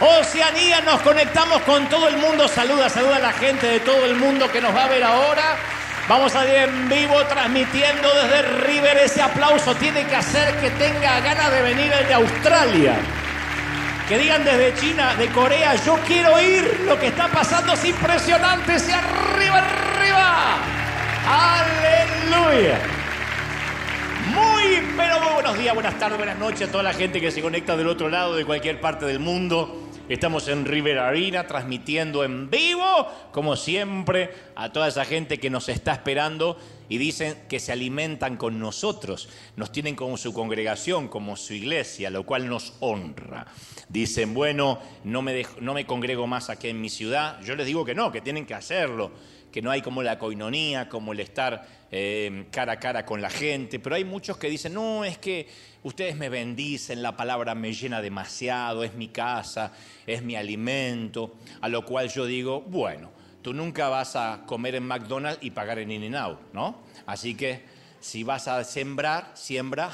Oceanía. Nos conectamos con todo el mundo. Saluda, saluda a la gente de todo el mundo que nos va a ver ahora. Vamos a ir en vivo transmitiendo desde River. Ese aplauso tiene que hacer que tenga ganas de venir el de Australia. Que digan desde China, de Corea, yo quiero oír lo que está pasando, es impresionante, ese arriba, arriba. Aleluya. Pero muy buenos días, buenas tardes, buenas noches a toda la gente que se conecta del otro lado de cualquier parte del mundo. Estamos en River Arena transmitiendo en vivo, como siempre, a toda esa gente que nos está esperando y dicen que se alimentan con nosotros. Nos tienen como su congregación, como su iglesia, lo cual nos honra. Dicen, bueno, no me, no me congrego más aquí en mi ciudad. Yo les digo que no, que tienen que hacerlo, que no hay como la coinonía, como el estar eh, cara a cara con la gente. Pero hay muchos que dicen, no, es que ustedes me bendicen, la palabra me llena demasiado, es mi casa, es mi alimento. A lo cual yo digo, bueno, tú nunca vas a comer en McDonald's y pagar en In-N-Out, ¿no? Así que si vas a sembrar, siembra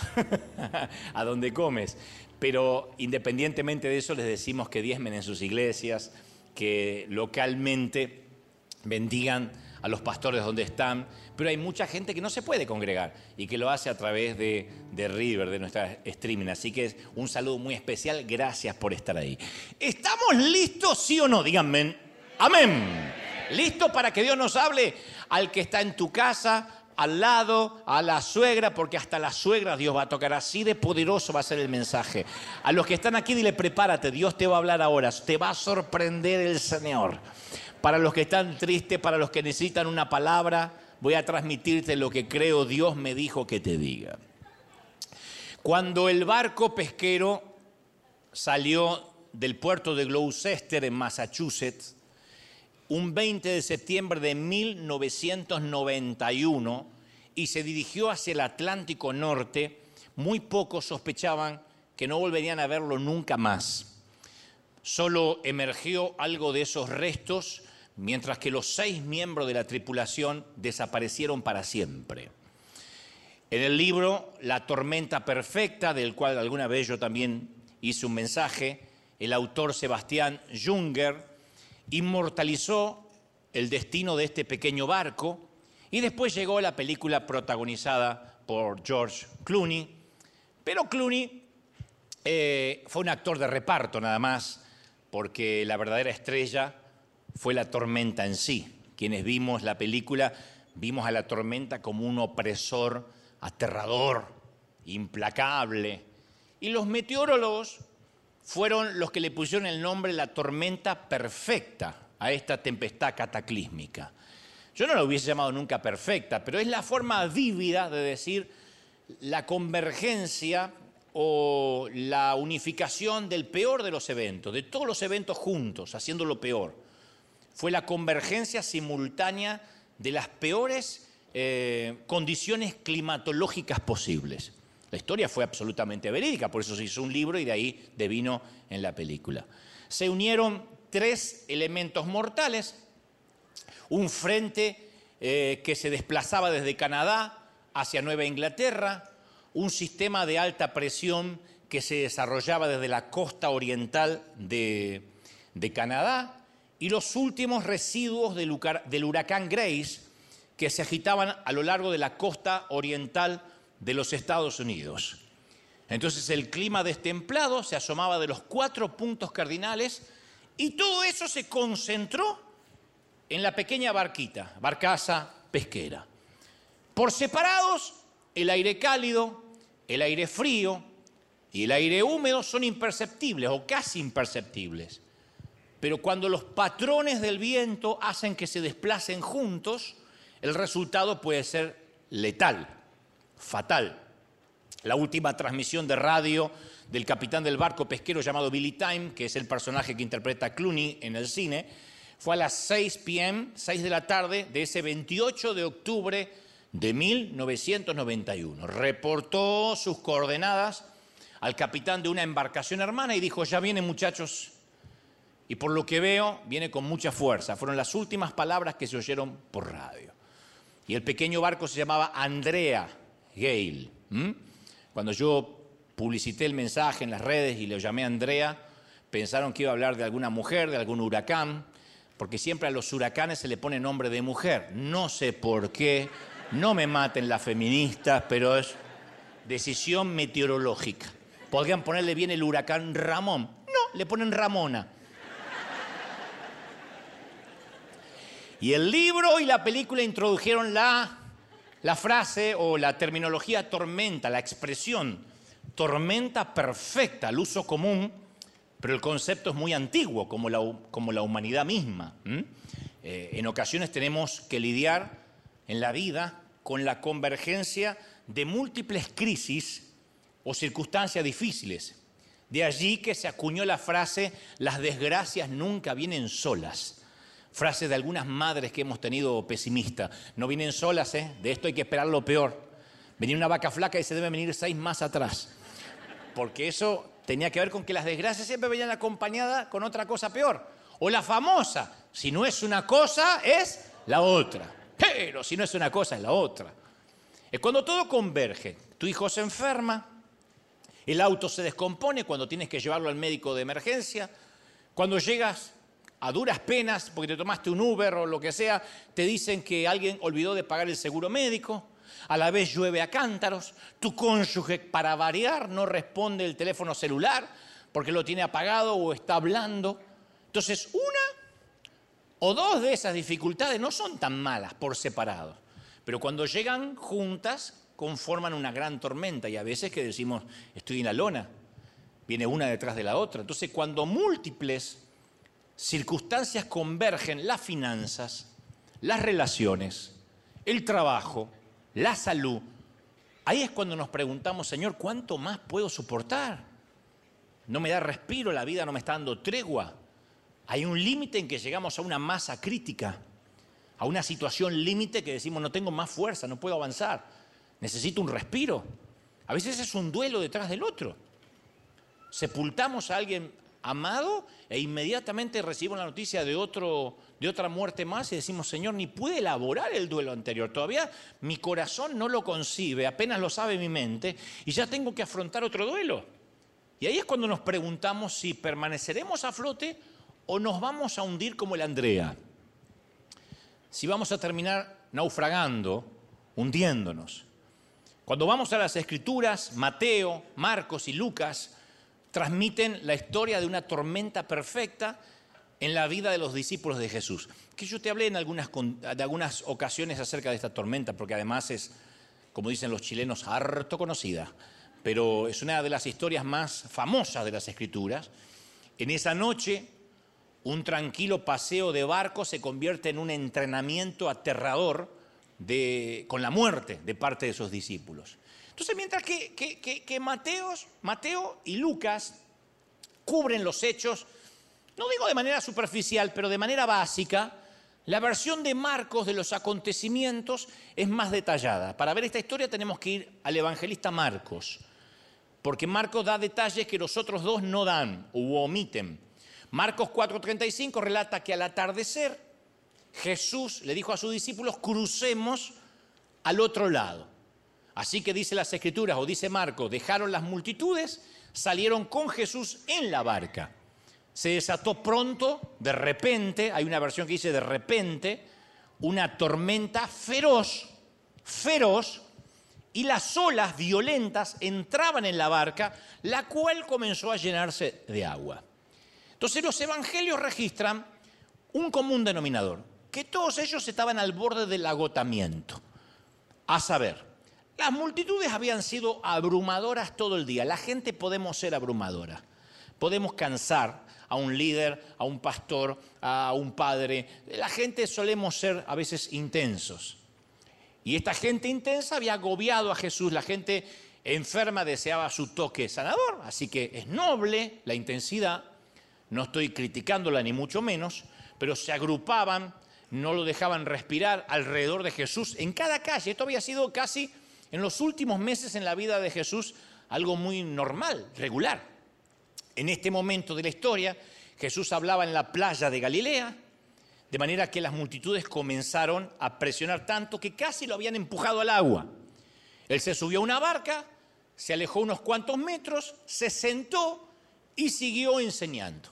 a donde comes. Pero independientemente de eso, les decimos que diezmen en sus iglesias, que localmente bendigan a los pastores donde están, pero hay mucha gente que no se puede congregar y que lo hace a través de, de River, de nuestra streaming. Así que es un saludo muy especial, gracias por estar ahí. ¿Estamos listos, sí o no? Díganme, amén. ¿Listo para que Dios nos hable al que está en tu casa, al lado, a la suegra, porque hasta la suegra Dios va a tocar. Así de poderoso va a ser el mensaje. A los que están aquí, dile, prepárate, Dios te va a hablar ahora. Te va a sorprender el Señor. Para los que están tristes, para los que necesitan una palabra, voy a transmitirte lo que creo Dios me dijo que te diga. Cuando el barco pesquero salió del puerto de Gloucester en Massachusetts, un 20 de septiembre de 1991 y se dirigió hacia el Atlántico Norte, muy pocos sospechaban que no volverían a verlo nunca más. Solo emergió algo de esos restos, mientras que los seis miembros de la tripulación desaparecieron para siempre. En el libro La tormenta perfecta, del cual alguna vez yo también hice un mensaje, el autor Sebastián Junger inmortalizó el destino de este pequeño barco y después llegó la película protagonizada por George Clooney. Pero Clooney eh, fue un actor de reparto nada más, porque la verdadera estrella fue la tormenta en sí. Quienes vimos la película vimos a la tormenta como un opresor aterrador, implacable. Y los meteorólogos fueron los que le pusieron el nombre la tormenta perfecta a esta tempestad cataclísmica. Yo no la hubiese llamado nunca perfecta, pero es la forma vívida de decir la convergencia o la unificación del peor de los eventos, de todos los eventos juntos, haciendo lo peor. Fue la convergencia simultánea de las peores eh, condiciones climatológicas posibles. La historia fue absolutamente verídica, por eso se hizo un libro y de ahí devino en la película. Se unieron tres elementos mortales, un frente eh, que se desplazaba desde Canadá hacia Nueva Inglaterra, un sistema de alta presión que se desarrollaba desde la costa oriental de, de Canadá y los últimos residuos del, huracán Grace que se agitaban a lo largo de la costa oriental de los Estados Unidos. Entonces el clima destemplado se asomaba de los cuatro puntos cardinales y todo eso se concentró en la pequeña barquita, barcaza pesquera. Por separados, el aire cálido, el aire frío y el aire húmedo son imperceptibles o casi imperceptibles. Pero cuando los patrones del viento hacen que se desplacen juntos, el resultado puede ser letal, fatal. La última transmisión de radio del capitán del barco pesquero llamado Billy Time, que es el personaje que interpreta Clooney en el cine, fue a las 6 p.m., 6 de la tarde de ese 28 de octubre de 1991. Reportó sus coordenadas al capitán de una embarcación hermana y dijo, ya vienen muchachos. Y por lo que veo, viene con mucha fuerza. Fueron las últimas palabras que se oyeron por radio. Y el pequeño barco se llamaba Andrea Gale. Cuando yo publicité el mensaje en las redes y lo llamé a Andrea, pensaron que iba a hablar de alguna mujer, de algún huracán, porque siempre a los huracanes se le pone nombre de mujer. No sé por qué, no me maten las feministas, pero es decisión meteorológica. Podrían ponerle bien el huracán Ramón. No, le ponen Ramona. Y el libro y la película introdujeron la, la frase o la terminología tormenta, la expresión tormenta perfecta, al uso común, pero el concepto es muy antiguo, como la, como la humanidad misma. Eh, en ocasiones tenemos que lidiar en la vida con la convergencia de múltiples crisis o circunstancias difíciles. De allí que se acuñó la frase, las desgracias nunca vienen solas Frase de algunas madres que hemos tenido pesimistas. No vienen solas, ¿eh? de esto hay que esperar lo peor. Venía una vaca flaca y se debe venir seis más atrás. Porque eso tenía que ver con que las desgracias siempre venían acompañadas con otra cosa peor. O la famosa, si no es una cosa, es la otra. Pero si no es una cosa, es la otra. Es cuando todo converge. Tu hijo se enferma, el auto se descompone cuando tienes que llevarlo al médico de emergencia, cuando llegas a duras penas, porque te tomaste un Uber o lo que sea, te dicen que alguien olvidó de pagar el seguro médico, a la vez llueve a cántaros, tu cónyuge para variar no responde el teléfono celular porque lo tiene apagado o está hablando. Entonces, una o dos de esas dificultades no son tan malas por separado, pero cuando llegan juntas conforman una gran tormenta y a veces que decimos, estoy en la lona, viene una detrás de la otra. Entonces, cuando múltiples circunstancias convergen las finanzas, las relaciones, el trabajo, la salud, ahí es cuando nos preguntamos, Señor, ¿cuánto más puedo soportar? No me da respiro, la vida no me está dando tregua. Hay un límite en que llegamos a una masa crítica, a una situación límite que decimos, no tengo más fuerza, no puedo avanzar, necesito un respiro. A veces es un duelo detrás del otro. Sepultamos a alguien amado e inmediatamente recibimos la noticia de, otro, de otra muerte más y decimos, Señor, ni pude elaborar el duelo anterior. Todavía mi corazón no lo concibe, apenas lo sabe mi mente y ya tengo que afrontar otro duelo. Y ahí es cuando nos preguntamos si permaneceremos a flote o nos vamos a hundir como el Andrea. Si vamos a terminar naufragando, hundiéndonos. Cuando vamos a las escrituras, Mateo, Marcos y Lucas, transmiten la historia de una tormenta perfecta en la vida de los discípulos de Jesús. Que yo te hablé en algunas, de algunas ocasiones acerca de esta tormenta, porque además es, como dicen los chilenos, harto conocida, pero es una de las historias más famosas de las escrituras. En esa noche, un tranquilo paseo de barco se convierte en un entrenamiento aterrador con la muerte de parte de sus discípulos. Entonces, mientras que, Mateo y Lucas cubren los hechos, no digo de manera superficial, pero de manera básica, la versión de Marcos de los acontecimientos es más detallada. Para ver esta historia tenemos que ir al evangelista Marcos, porque Marcos da detalles que los otros dos no dan o omiten. Marcos 4:35 relata que al atardecer Jesús le dijo a sus discípulos, crucemos al otro lado. Así que dice las escrituras, o dice Marco, dejaron las multitudes, salieron con Jesús en la barca. Se desató pronto, de repente, hay una versión que dice de repente, una tormenta feroz, feroz, y las olas violentas entraban en la barca, la cual comenzó a llenarse de agua. Entonces los evangelios registran un común denominador, que todos ellos estaban al borde del agotamiento. A saber, las multitudes habían sido abrumadoras todo el día. La gente podemos ser abrumadora. Podemos cansar a un líder, a un pastor, a un padre. La gente solemos ser a veces intensos. Y esta gente intensa había agobiado a Jesús. La gente enferma deseaba su toque sanador. Así que es noble la intensidad. No estoy criticándola ni mucho menos, pero se agrupaban, no lo dejaban respirar alrededor de Jesús en cada calle. Esto había sido casi en los últimos meses en la vida de Jesús algo muy normal, regular. En este momento de la historia, Jesús hablaba en la playa de Galilea, de manera que las multitudes comenzaron a presionar tanto que casi lo habían empujado al agua. Él se subió a una barca, se alejó unos cuantos metros, se sentó y siguió enseñando.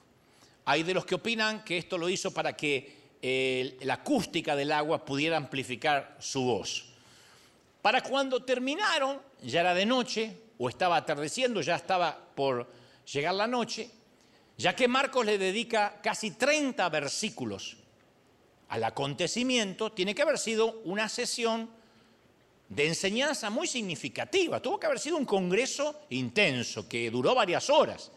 Hay de los que opinan que esto lo hizo para que eh, la acústica del agua pudiera amplificar su voz. Para cuando terminaron, ya era de noche, o estaba atardeciendo, ya estaba por llegar la noche, ya que Marcos le dedica casi 30 versículos al acontecimiento, tiene que haber sido una sesión de enseñanza muy significativa. Tuvo que haber sido un congreso intenso que duró varias horas.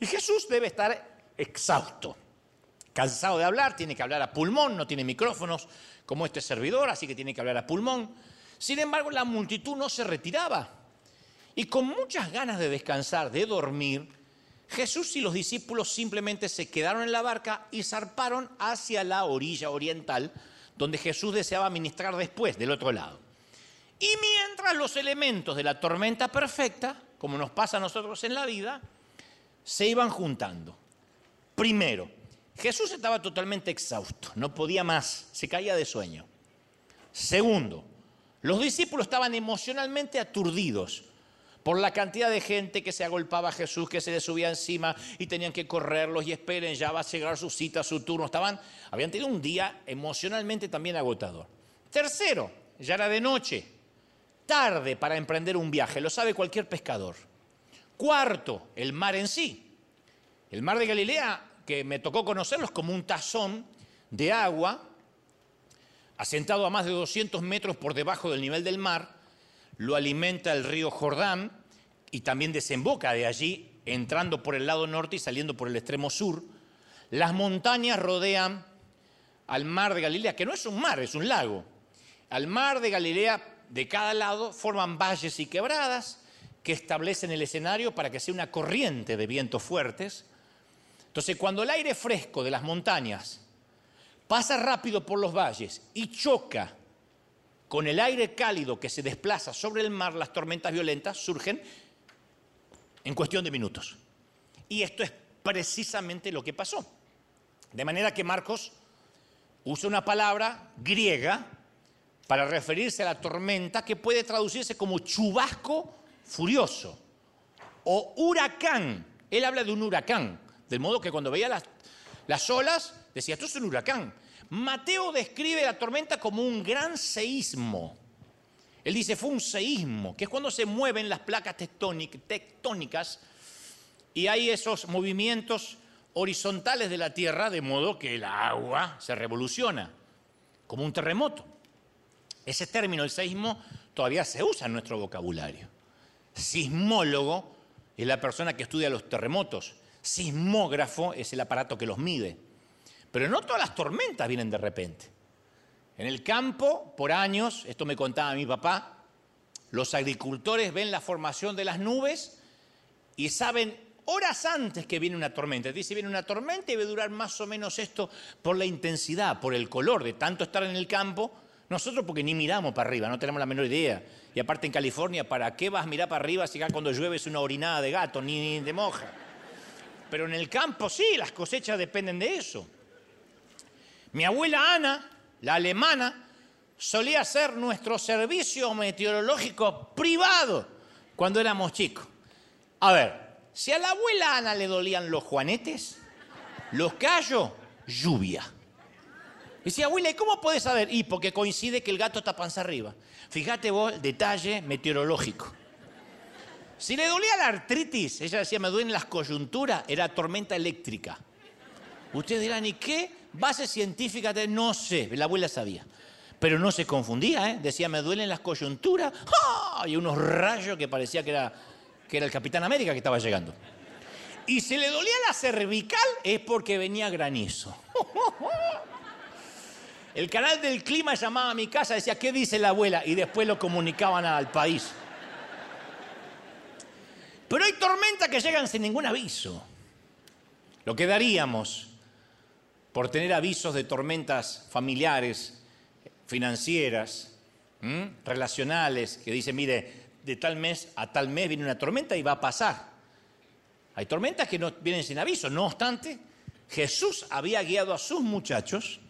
Y Jesús debe estar exhausto, cansado de hablar, tiene que hablar a pulmón, no tiene micrófonos como este servidor, así que tiene que hablar a pulmón. Sin embargo, la multitud no se retiraba. Y con muchas ganas de descansar, de dormir, Jesús y los discípulos simplemente se quedaron en la barca y zarparon hacia la orilla oriental, donde Jesús deseaba ministrar después, del otro lado. Y mientras los elementos de la tormenta perfecta, como nos pasa a nosotros en la vida, se iban juntando. Primero, Jesús estaba totalmente exhausto, no podía más, se caía de sueño. Segundo, los discípulos estaban emocionalmente aturdidos por la cantidad de gente que se agolpaba a Jesús, que se le subía encima y tenían que correrlos y esperen, ya va a llegar su cita, su turno. Estaban, habían tenido un día emocionalmente también agotador. Tercero, ya era de noche, tarde para emprender un viaje, lo sabe cualquier pescador. Cuarto, el mar en sí. El mar de Galilea, que me tocó conocerlo, es como un tazón de agua asentado a más de 200 metros por debajo del nivel del mar, lo alimenta el río Jordán y también desemboca de allí, entrando por el lado norte y saliendo por el extremo sur. Las montañas rodean al mar de Galilea, que no es un mar, es un lago. Al mar de Galilea de cada lado forman valles y quebradas que establecen el escenario para que sea una corriente de vientos fuertes. Entonces, cuando el aire fresco de las montañas pasa rápido por los valles y choca con el aire cálido que se desplaza sobre el mar, las tormentas violentas surgen en cuestión de minutos. Y esto es precisamente lo que pasó. De manera que Marcos usa una palabra griega para referirse a la tormenta que puede traducirse como chubasco furioso o huracán. Él habla de un huracán, del modo que cuando veía las, las olas decía, esto es un huracán. Mateo describe la tormenta como un gran seísmo. Él dice, fue un seísmo, que es cuando se mueven las placas tectónicas y hay esos movimientos horizontales de la Tierra, de modo que el agua se revoluciona, como un terremoto. Ese término, el seísmo, todavía se usa en nuestro vocabulario. Sismólogo es la persona que estudia los terremotos. Sismógrafo es el aparato que los mide. Pero no todas las tormentas vienen de repente. En el campo, por años, esto me contaba mi papá, los agricultores ven la formación de las nubes y saben horas antes que viene una tormenta. Dice, viene una tormenta y debe durar más o menos esto por la intensidad, por el color de tanto estar en el campo nosotros porque ni miramos para arriba, no tenemos la menor idea. Y aparte en California, ¿para qué vas a mirar para arriba si acá cuando llueve es una orinada de gato, ni de moja? Pero en el campo sí, las cosechas dependen de eso. Mi abuela Ana, la alemana, solía hacer nuestro servicio meteorológico privado cuando éramos chicos. A ver, si a la abuela Ana le dolían los juanetes, los callos, lluvia. Y decía, abuela, ¿y cómo puedes saber? Y porque coincide que el gato está panza arriba. Fíjate vos detalle meteorológico. Si le dolía la artritis, ella decía, me duelen las coyunturas, era tormenta eléctrica. Ustedes dirán, ¿y qué base científica? De... No sé, la abuela sabía. Pero no se confundía, ¿eh? Decía, me duelen las coyunturas. ¡Ah! Y unos rayos que parecía que era, que era el Capitán América que estaba llegando. Y si le dolía la cervical es porque venía granizo. El canal del clima llamaba a mi casa, decía, ¿qué dice la abuela? Y después lo comunicaban al país. Pero hay tormentas que llegan sin ningún aviso. Lo que daríamos por tener avisos de tormentas familiares, financieras, relacionales, que dicen, mire, de tal mes a tal mes viene una tormenta y va a pasar. Hay tormentas que no vienen sin aviso. No obstante, Jesús había guiado a sus muchachos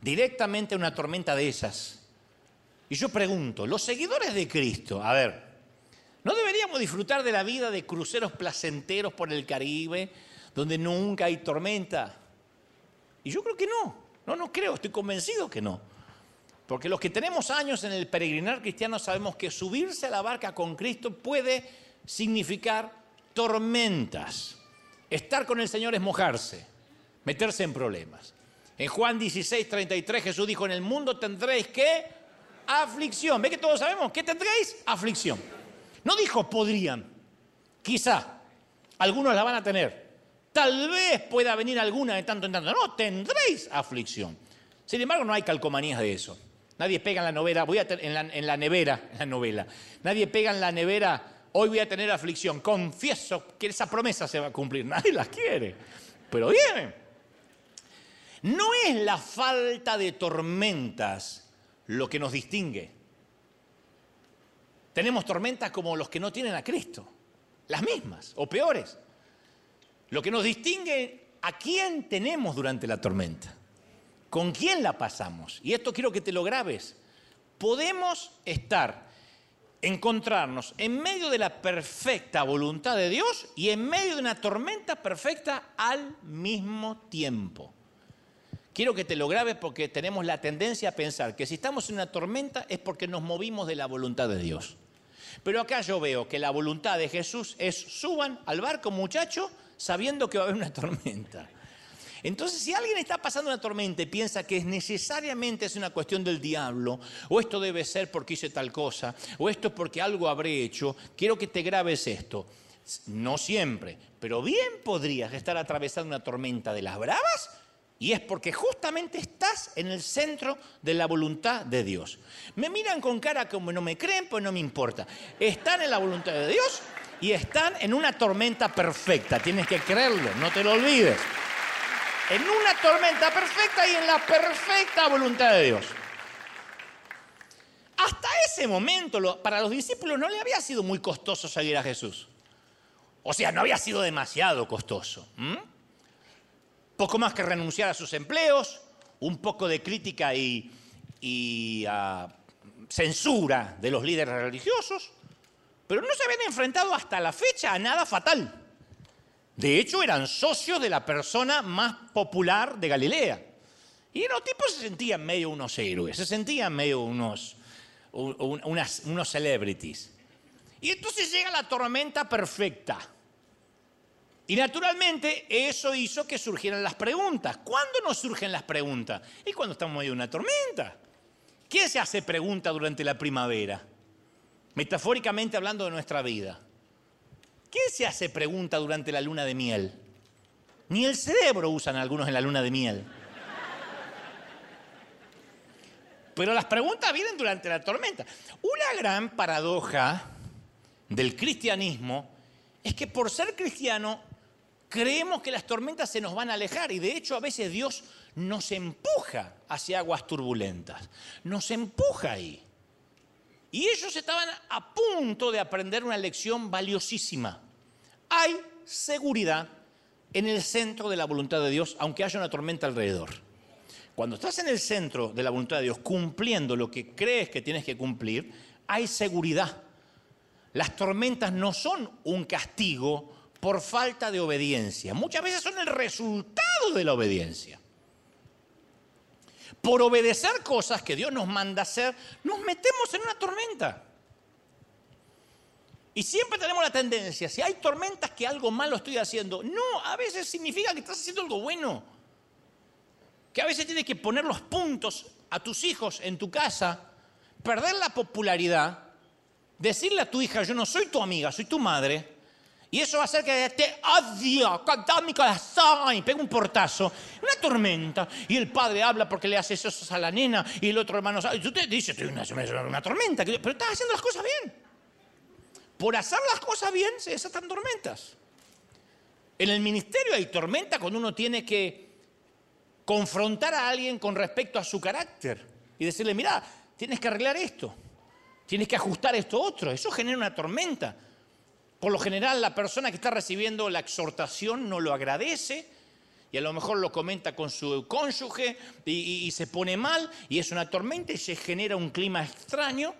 directamente a una tormenta de esas. Y yo pregunto, los seguidores de Cristo, a ver, ¿No deberíamos disfrutar de la vida de cruceros placenteros por el Caribe, donde nunca hay tormenta? Y yo creo que no. No, no creo, estoy convencido que no. Porque los que tenemos años en el peregrinar cristiano sabemos que subirse a la barca con Cristo puede significar tormentas. Estar con el Señor es mojarse, meterse en problemas. En Juan 16, 33 Jesús dijo, en el mundo tendréis que aflicción. ¿Ve que todos sabemos? ¿Qué tendréis? Aflicción. No dijo podrían, quizá, algunos la van a tener. Tal vez pueda venir alguna de tanto en tanto. No, tendréis aflicción. Sin embargo, no hay calcomanías de eso. Nadie pega en la novela, voy a en, la, nevera, en la novela. Nadie pega en la nevera, hoy voy a tener aflicción. Confieso que esa promesa se va a cumplir. Nadie la quiere. Pero viene. No es la falta de tormentas lo que nos distingue. Tenemos tormentas como los que no tienen a Cristo, las mismas o peores. Lo que nos distingue a quién tenemos durante la tormenta, con quién la pasamos. Y esto quiero que te lo grabes. Podemos estar, encontrarnos en medio de la perfecta voluntad de Dios y en medio de una tormenta perfecta al mismo tiempo. Quiero que te lo grabes porque tenemos la tendencia a pensar que si estamos en una tormenta es porque nos movimos de la voluntad de Dios. Pero acá yo veo que la voluntad de Jesús es suban al barco muchacho sabiendo que va a haber una tormenta. Entonces, si alguien está pasando una tormenta y piensa que es necesariamente es una cuestión del diablo, o esto debe ser porque hice tal cosa, o esto es porque algo habré hecho, quiero que te grabes esto. No siempre, pero bien podrías estar atravesando una tormenta de las bravas y es porque justamente estás en el centro de la voluntad de Dios. Me miran con cara como no me creen, pues no me importa. Están en la voluntad de Dios y están en una tormenta perfecta. Tienes que creerlo, no te lo olvides. En una tormenta perfecta y en la perfecta voluntad de Dios. Hasta ese momento, para los discípulos no le había sido muy costoso seguir a Jesús. O sea, no había sido demasiado costoso poco más que renunciar a sus empleos, un poco de crítica y, ah, censura de los líderes religiosos, pero no se habían enfrentado hasta la fecha a nada fatal. De hecho, eran socios de la persona más popular de Galilea. Y los tipos se sentían medio unos héroes, se sentían medio unos, unos celebrities. Y entonces llega la tormenta perfecta. Y naturalmente eso hizo que surgieran las preguntas. ¿Cuándo nos surgen las preguntas? Y cuando estamos medio de una tormenta. ¿Quién se hace pregunta durante la primavera? Metafóricamente hablando de nuestra vida. ¿Quién se hace pregunta durante la luna de miel? Ni el cerebro usan algunos en la luna de miel. Pero las preguntas vienen durante la tormenta. Una gran paradoja del cristianismo es que por ser cristiano creemos que las tormentas se nos van a alejar y de hecho a veces Dios nos empuja hacia aguas turbulentas, nos empuja ahí. Y ellos estaban a punto de aprender una lección valiosísima. Hay seguridad en el centro de la voluntad de Dios, aunque haya una tormenta alrededor. Cuando estás en el centro de la voluntad de Dios, cumpliendo lo que crees que tienes que cumplir, hay seguridad. Las tormentas no son un castigo por falta de obediencia. Muchas veces son el resultado de la obediencia. Por obedecer cosas que Dios nos manda hacer, nos metemos en una tormenta. Y siempre tenemos la tendencia, si hay tormentas que algo malo estoy haciendo, no, a veces significa que estás haciendo algo bueno. Que a veces tienes que poner los puntos a tus hijos en tu casa, perder la popularidad, decirle a tu hija, yo no soy tu amiga, soy tu madre, y eso va a hacer que te odio, con mi corazón, y pega un portazo, una tormenta. Y el padre habla porque le hace eso a la nena, y el otro hermano, y tú te dices, una, una tormenta, pero estás haciendo las cosas bien. Por hacer las cosas bien se desatan tormentas. En el ministerio hay tormenta cuando uno tiene que confrontar a alguien con respecto a su carácter y decirle, mira, tienes que arreglar esto, tienes que ajustar esto otro. Eso genera una tormenta. Por lo general la persona que está recibiendo la exhortación no lo agradece y a lo mejor lo comenta con su cónyuge y, se pone mal y es una tormenta y se genera un clima extraño.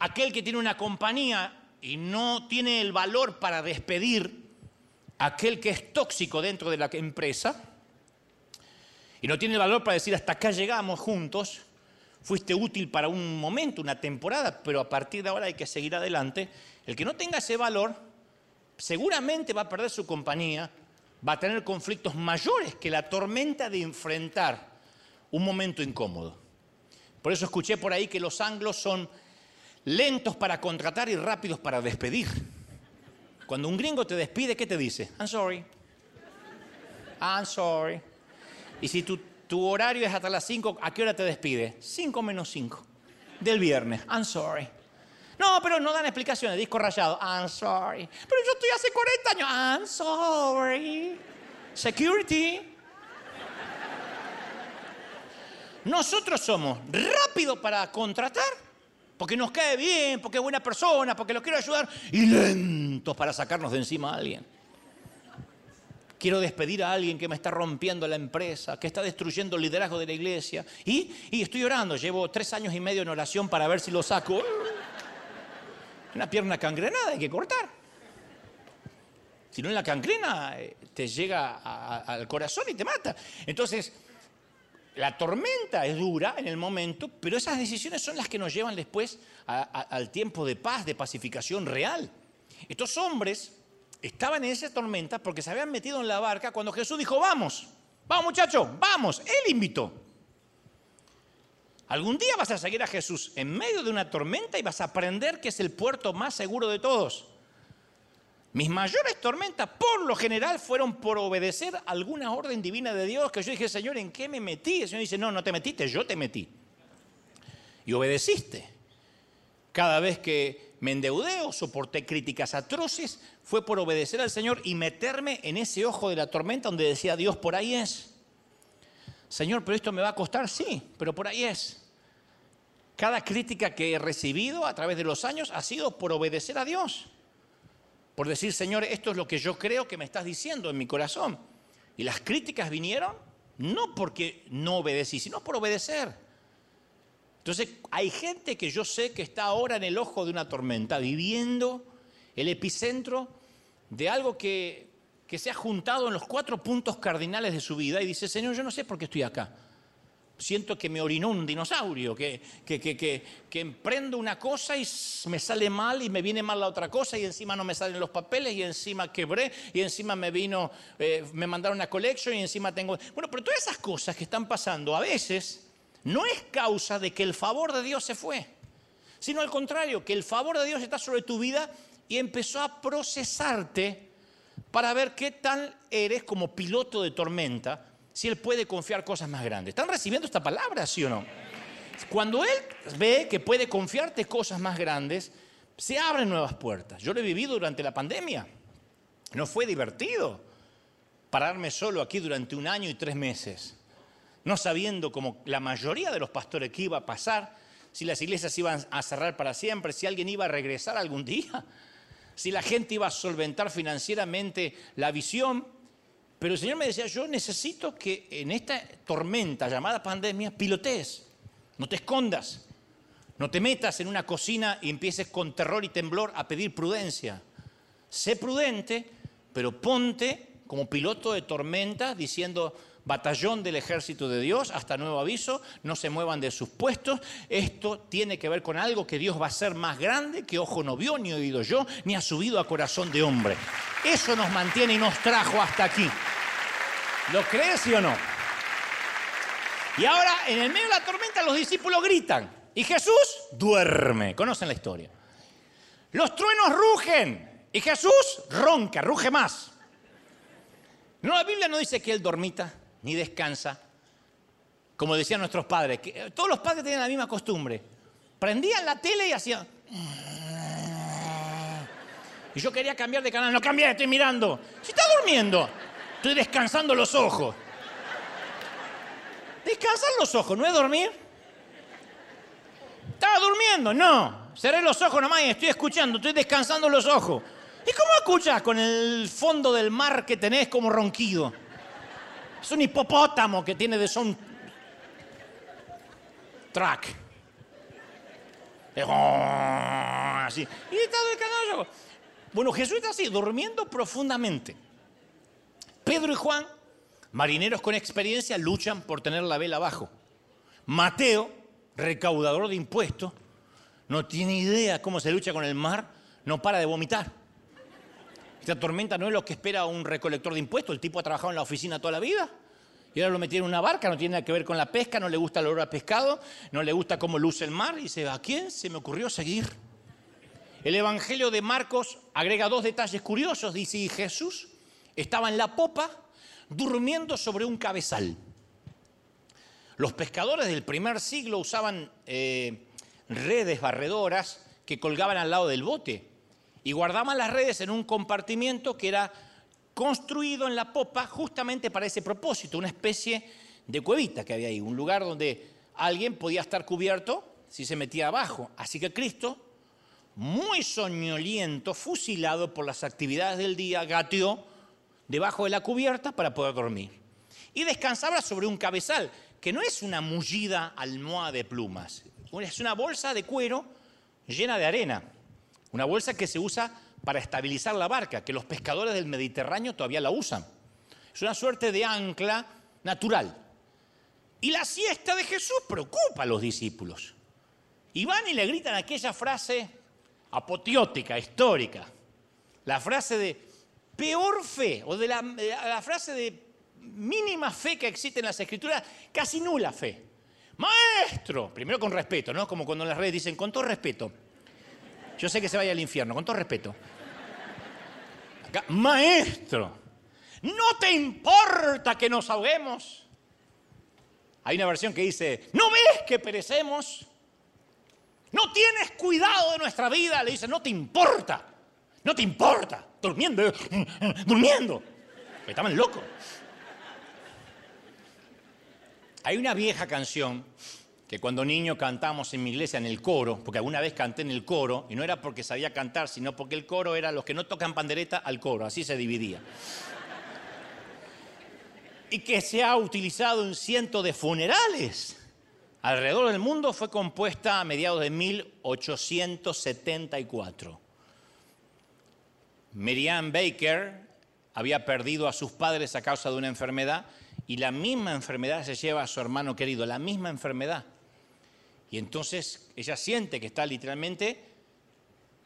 Aquel que tiene una compañía y no tiene el valor para despedir aquel que es tóxico dentro de la empresa, y no tiene el valor para decir hasta acá llegamos juntos, fuiste útil para un momento, una temporada, pero a partir de ahora hay que seguir adelante. El que no tenga ese valor seguramente va a perder su compañía, va a tener conflictos mayores que la tormenta de enfrentar un momento incómodo. Por eso escuché por ahí que los anglos son lentos para contratar y rápidos para despedir. Cuando un gringo te despide, ¿qué te dice? I'm sorry. I'm sorry. Y si tu, tu horario es hasta las 5, ¿a qué hora te despide? 5 menos 5 del viernes. I'm sorry. No, pero no dan explicaciones, disco rayado. I'm sorry. Pero yo estoy hace 40 años. I'm sorry. Security. Nosotros somos rápidos para contratar, porque nos cae bien, porque es buena persona, porque lo quiero ayudar, y lentos para sacarnos de encima a alguien. Quiero despedir a alguien que me está rompiendo la empresa, que está destruyendo el liderazgo de la iglesia. Y, y estoy orando, llevo tres años y medio en oración para ver si lo saco. Una pierna cangrenada hay que cortar. Si no, en la cangrena eh, te llega al corazón y te mata. Entonces, la tormenta es dura en el momento, pero esas decisiones son las que nos llevan después al tiempo de paz, de pacificación real. Estos hombres estaban en esa tormenta porque se habían metido en la barca cuando Jesús dijo, vamos, vamos muchachos, vamos, Él invitó. Algún día vas a seguir a Jesús en medio de una tormenta y vas a aprender que es el puerto más seguro de todos. Mis mayores tormentas, por lo general, fueron por obedecer alguna orden divina de Dios que yo dije, Señor, ¿en qué me metí? El Señor dice, no, no te metiste, yo te metí. Y obedeciste. Cada vez que me endeudé o soporté críticas atroces, fue por obedecer al Señor y meterme en ese ojo de la tormenta donde decía Dios, por ahí es. Señor, pero esto me va a costar, sí, pero por ahí es. Cada crítica que he recibido a través de los años ha sido por obedecer a Dios por decir, Señor, esto es lo que yo creo que me estás diciendo en mi corazón. Y las críticas vinieron no porque no obedecí, sino por obedecer. Entonces, hay gente que yo sé que está ahora en el ojo de una tormenta, viviendo el epicentro de algo que, que se ha juntado en los cuatro puntos cardinales de su vida y dice, Señor, yo no sé por qué estoy acá. Siento que me orinó un dinosaurio, que, que, emprendo una cosa y me sale mal y me viene mal la otra cosa y encima no me salen los papeles y encima quebré y encima me vino, eh, me mandaron una collection y encima tengo... Bueno, pero todas esas cosas que están pasando a veces no es causa de que el favor de Dios se fue, sino al contrario, que el favor de Dios está sobre tu vida y empezó a procesarte para ver qué tal eres como piloto de tormenta si Él puede confiar cosas más grandes. ¿Están recibiendo esta palabra, sí o no? Cuando Él ve que puede confiarte cosas más grandes, se abren nuevas puertas. Yo lo he vivido durante la pandemia. No fue divertido pararme solo aquí durante un año y tres meses, no sabiendo como la mayoría de los pastores que iba a pasar, si las iglesias iban a cerrar para siempre, si alguien iba a regresar algún día, si la gente iba a solventar financieramente la visión. Pero el Señor me decía, yo necesito que en esta tormenta llamada pandemia pilotees, no te escondas, no te metas en una cocina y empieces con terror y temblor a pedir prudencia. Sé prudente, pero ponte como piloto de tormenta diciendo, batallón del ejército de Dios, hasta nuevo aviso, no se muevan de sus puestos. Esto tiene que ver con algo que Dios va a hacer más grande que ojo no vio, ni oído yo, ni ha subido a corazón de hombre. Eso nos mantiene y nos trajo hasta aquí. ¿Lo crees sí o no? Y ahora, en el medio de la tormenta, los discípulos gritan. Y Jesús duerme. Conocen la historia. Los truenos rugen. Y Jesús ronca, ruge más. No, la Biblia no dice que él dormita ni descansa. Como decían nuestros padres. Que todos los padres tienen la misma costumbre. Prendían la tele y hacían. Y yo quería cambiar de canal. No cambié, estoy mirando. Si está durmiendo. Estoy descansando los ojos. Descansar los ojos, ¿no es dormir? ¿Estaba durmiendo? No. Cerré los ojos nomás y estoy escuchando, estoy descansando los ojos. ¿Y cómo escuchas con el fondo del mar que tenés como ronquido? Es un hipopótamo que tiene de son track. Así. Y está descansando. Bueno, Jesús está así, durmiendo profundamente. Pedro y Juan, marineros con experiencia, luchan por tener la vela abajo. Mateo, recaudador de impuestos, no tiene idea cómo se lucha con el mar, no para de vomitar. Esta tormenta no es lo que espera un recolector de impuestos, el tipo ha trabajado en la oficina toda la vida. Y ahora lo metieron en una barca, no tiene nada que ver con la pesca, no le gusta el olor a pescado, no le gusta cómo luce el mar. Y dice, ¿a quién se me ocurrió seguir? El Evangelio de Marcos agrega dos detalles curiosos. Dice, Jesús estaba en la popa durmiendo sobre un cabezal. Los pescadores del primer siglo usaban eh, redes barredoras que colgaban al lado del bote y guardaban las redes en un compartimiento que era construido en la popa justamente para ese propósito, una especie de cuevita que había ahí, un lugar donde alguien podía estar cubierto si se metía abajo. Así que Cristo, muy soñoliento, fusilado por las actividades del día, gateó debajo de la cubierta para poder dormir. Y descansaba sobre un cabezal, que no es una mullida almohada de plumas, es una bolsa de cuero llena de arena, una bolsa que se usa para estabilizar la barca, que los pescadores del Mediterráneo todavía la usan. Es una suerte de ancla natural. Y la siesta de Jesús preocupa a los discípulos. Y van y le gritan aquella frase apoteótica, histórica. La frase de peor fe, o de la, la frase de mínima fe que existe en las escrituras, casi nula fe. Maestro, primero con respeto, ¿no? Como cuando en las redes dicen, con todo respeto. Yo sé que se vaya al infierno, con todo respeto maestro, ¿no te importa que nos ahoguemos? Hay una versión que dice, ¿no ves que perecemos? ¿No tienes cuidado de nuestra vida? Le dice, no te importa, no te importa, durmiendo, durmiendo. Estaban locos. Hay una vieja canción que cuando niño cantamos en mi iglesia en el coro, porque alguna vez canté en el coro, y no era porque sabía cantar, sino porque el coro era los que no tocan pandereta al coro, así se dividía. Y que se ha utilizado en cientos de funerales alrededor del mundo, fue compuesta a mediados de 1874. Marianne Baker había perdido a sus padres a causa de una enfermedad y la misma enfermedad se lleva a su hermano querido, la misma enfermedad. Y entonces ella siente que está literalmente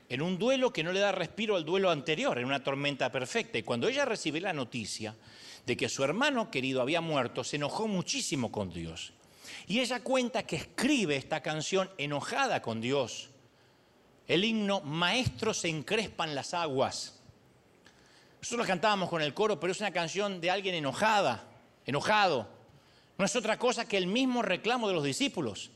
en un duelo que no le da respiro al duelo anterior, en una tormenta perfecta. Y cuando ella recibe la noticia de que su hermano querido había muerto, se enojó muchísimo con Dios. Y ella cuenta que escribe esta canción enojada con Dios. El himno Maestro se encrespan las aguas. Nosotros cantábamos con el coro, pero es una canción de alguien enojada, enojado. No es otra cosa que el mismo reclamo de los discípulos.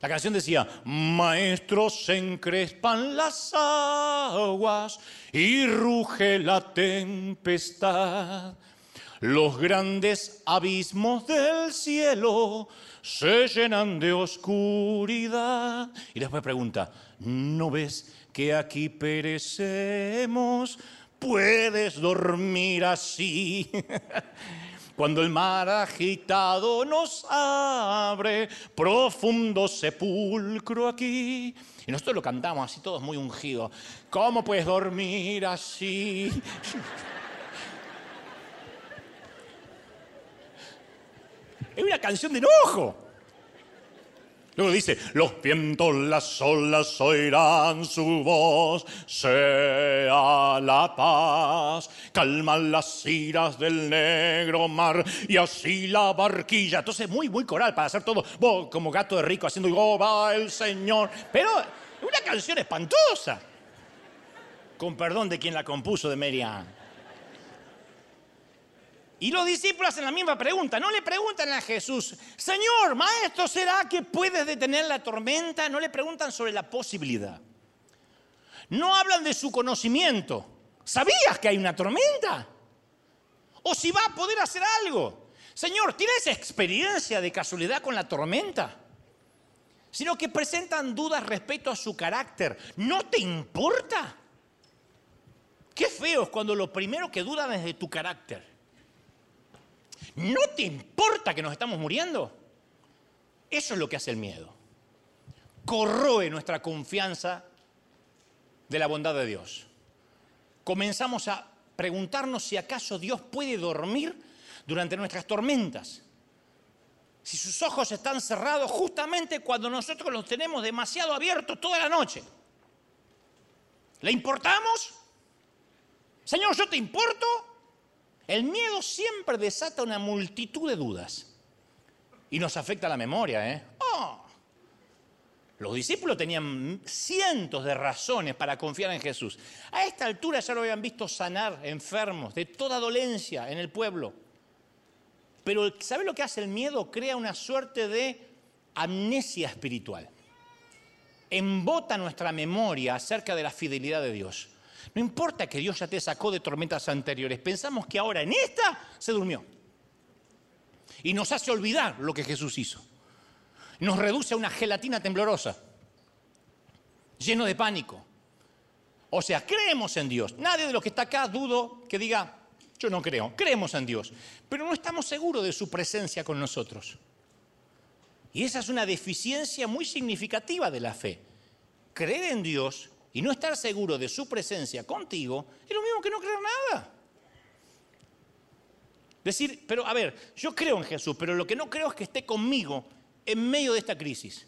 La canción decía, maestros encrespan las aguas y ruge la tempestad. Los grandes abismos del cielo se llenan de oscuridad. Y después pregunta, ¿no ves que aquí perecemos? ¿Puedes dormir así? Cuando el mar agitado nos abre, profundo sepulcro aquí. Y nosotros lo cantamos así, todos muy ungidos. ¿Cómo puedes dormir así? es una canción de enojo. Luego dice, los vientos, las olas oirán su voz, sea la paz, calma las iras del negro mar y así la barquilla. Entonces, muy, muy coral para hacer todo, como gato de rico haciendo, oh, va el Señor. Pero una canción espantosa, con perdón de quien la compuso de Merian. Y los discípulos hacen la misma pregunta. No le preguntan a Jesús, Señor, maestro, ¿será que puedes detener la tormenta? No le preguntan sobre la posibilidad. No hablan de su conocimiento. ¿Sabías que hay una tormenta? ¿O si va a poder hacer algo? Señor, ¿tienes experiencia de casualidad con la tormenta? Sino que presentan dudas respecto a su carácter. ¿No te importa? Qué feo es cuando lo primero que dudan es de tu carácter. ¿No te importa que nos estamos muriendo? Eso es lo que hace el miedo. corroe nuestra confianza de la bondad de Dios. Comenzamos a preguntarnos si acaso Dios puede dormir durante nuestras tormentas. Si sus ojos están cerrados justamente cuando nosotros los tenemos demasiado abiertos toda la noche. ¿Le importamos? Señor, ¿yo te importo? El miedo siempre desata una multitud de dudas y nos afecta la memoria. ¿eh? Oh. Los discípulos tenían cientos de razones para confiar en Jesús. A esta altura ya lo habían visto sanar enfermos de toda dolencia en el pueblo. Pero ¿sabe lo que hace el miedo? Crea una suerte de amnesia espiritual. Embota nuestra memoria acerca de la fidelidad de Dios. No importa que Dios ya te sacó de tormentas anteriores, pensamos que ahora en esta se durmió. Y nos hace olvidar lo que Jesús hizo. Nos reduce a una gelatina temblorosa, lleno de pánico. O sea, creemos en Dios. Nadie de los que está acá dudo que diga, yo no creo. Creemos en Dios, pero no estamos seguros de su presencia con nosotros. Y esa es una deficiencia muy significativa de la fe. Creer en Dios y no estar seguro de su presencia contigo es lo mismo que no creer nada. Decir, pero a ver, yo creo en Jesús, pero lo que no creo es que esté conmigo en medio de esta crisis.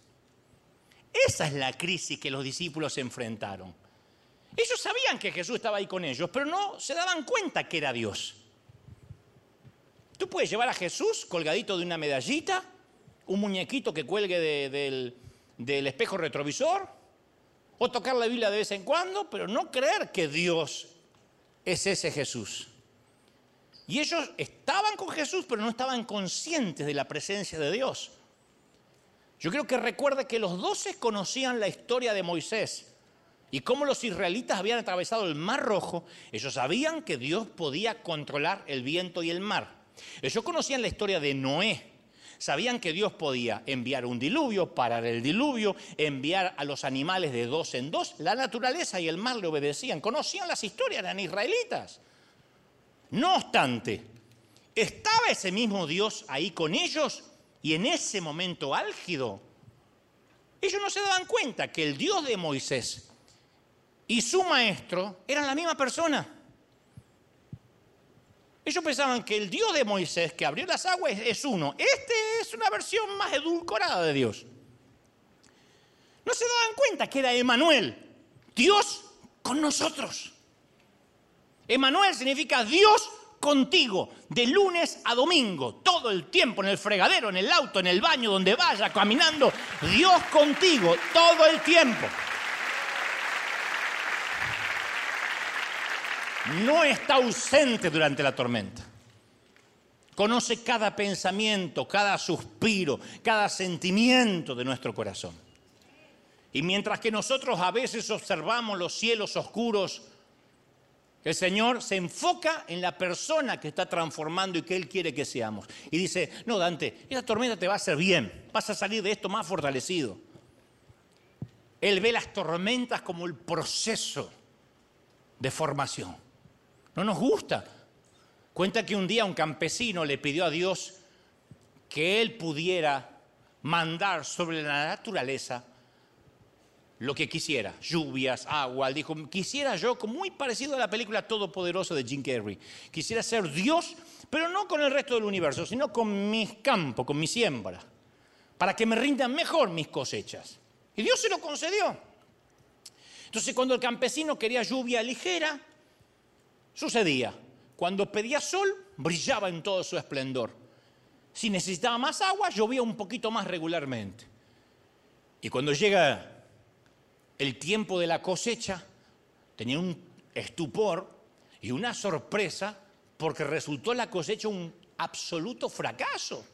Esa es la crisis que los discípulos se enfrentaron. Ellos sabían que Jesús estaba ahí con ellos, pero no se daban cuenta que era Dios. Tú puedes llevar a Jesús colgadito de una medallita, un muñequito que cuelgue del, del espejo retrovisor, o tocar la Biblia de vez en cuando, pero no creer que Dios es ese Jesús. Y ellos estaban con Jesús, pero no estaban conscientes de la presencia de Dios. Yo creo que recuerda que los doce conocían la historia de Moisés y cómo los israelitas habían atravesado el Mar Rojo. Ellos sabían que Dios podía controlar el viento y el mar. Ellos conocían la historia de Noé. Sabían que Dios podía enviar un diluvio, parar el diluvio, enviar a los animales de dos en dos. La naturaleza y el mar le obedecían. Conocían las historias, eran israelitas. No obstante, estaba ese mismo Dios ahí con ellos y en ese momento álgido, ellos no se daban cuenta que el Dios de Moisés y su maestro eran la misma persona. Ellos pensaban que el Dios de Moisés que abrió las aguas es uno. Este es una versión más edulcorada de Dios. No se daban cuenta que era Emanuel, Dios con nosotros. Emanuel significa Dios contigo, de lunes a domingo, todo el tiempo, en el fregadero, en el auto, en el baño, donde vaya, caminando, Dios contigo, todo el tiempo. No está ausente durante la tormenta. Conoce cada pensamiento, cada suspiro, cada sentimiento de nuestro corazón. Y mientras que nosotros a veces observamos los cielos oscuros, el Señor se enfoca en la persona que está transformando y que Él quiere que seamos. Y dice, no, Dante, esta tormenta te va a hacer bien, vas a salir de esto más fortalecido. Él ve las tormentas como el proceso de formación. No nos gusta. Cuenta que un día un campesino le pidió a Dios que Él pudiera mandar sobre la naturaleza lo que quisiera, lluvias, agua. dijo, quisiera yo, muy parecido a la película Todopoderoso de Jim Carrey, quisiera ser Dios, pero no con el resto del universo, sino con mis campos, con mi siembra, para que me rindan mejor mis cosechas. Y Dios se lo concedió. Entonces cuando el campesino quería lluvia ligera, sucedía. Cuando pedía sol, brillaba en todo su esplendor. Si necesitaba más agua, llovía un poquito más regularmente. Y cuando llega el tiempo de la cosecha, tenía un estupor y una sorpresa porque resultó la cosecha un absoluto fracaso.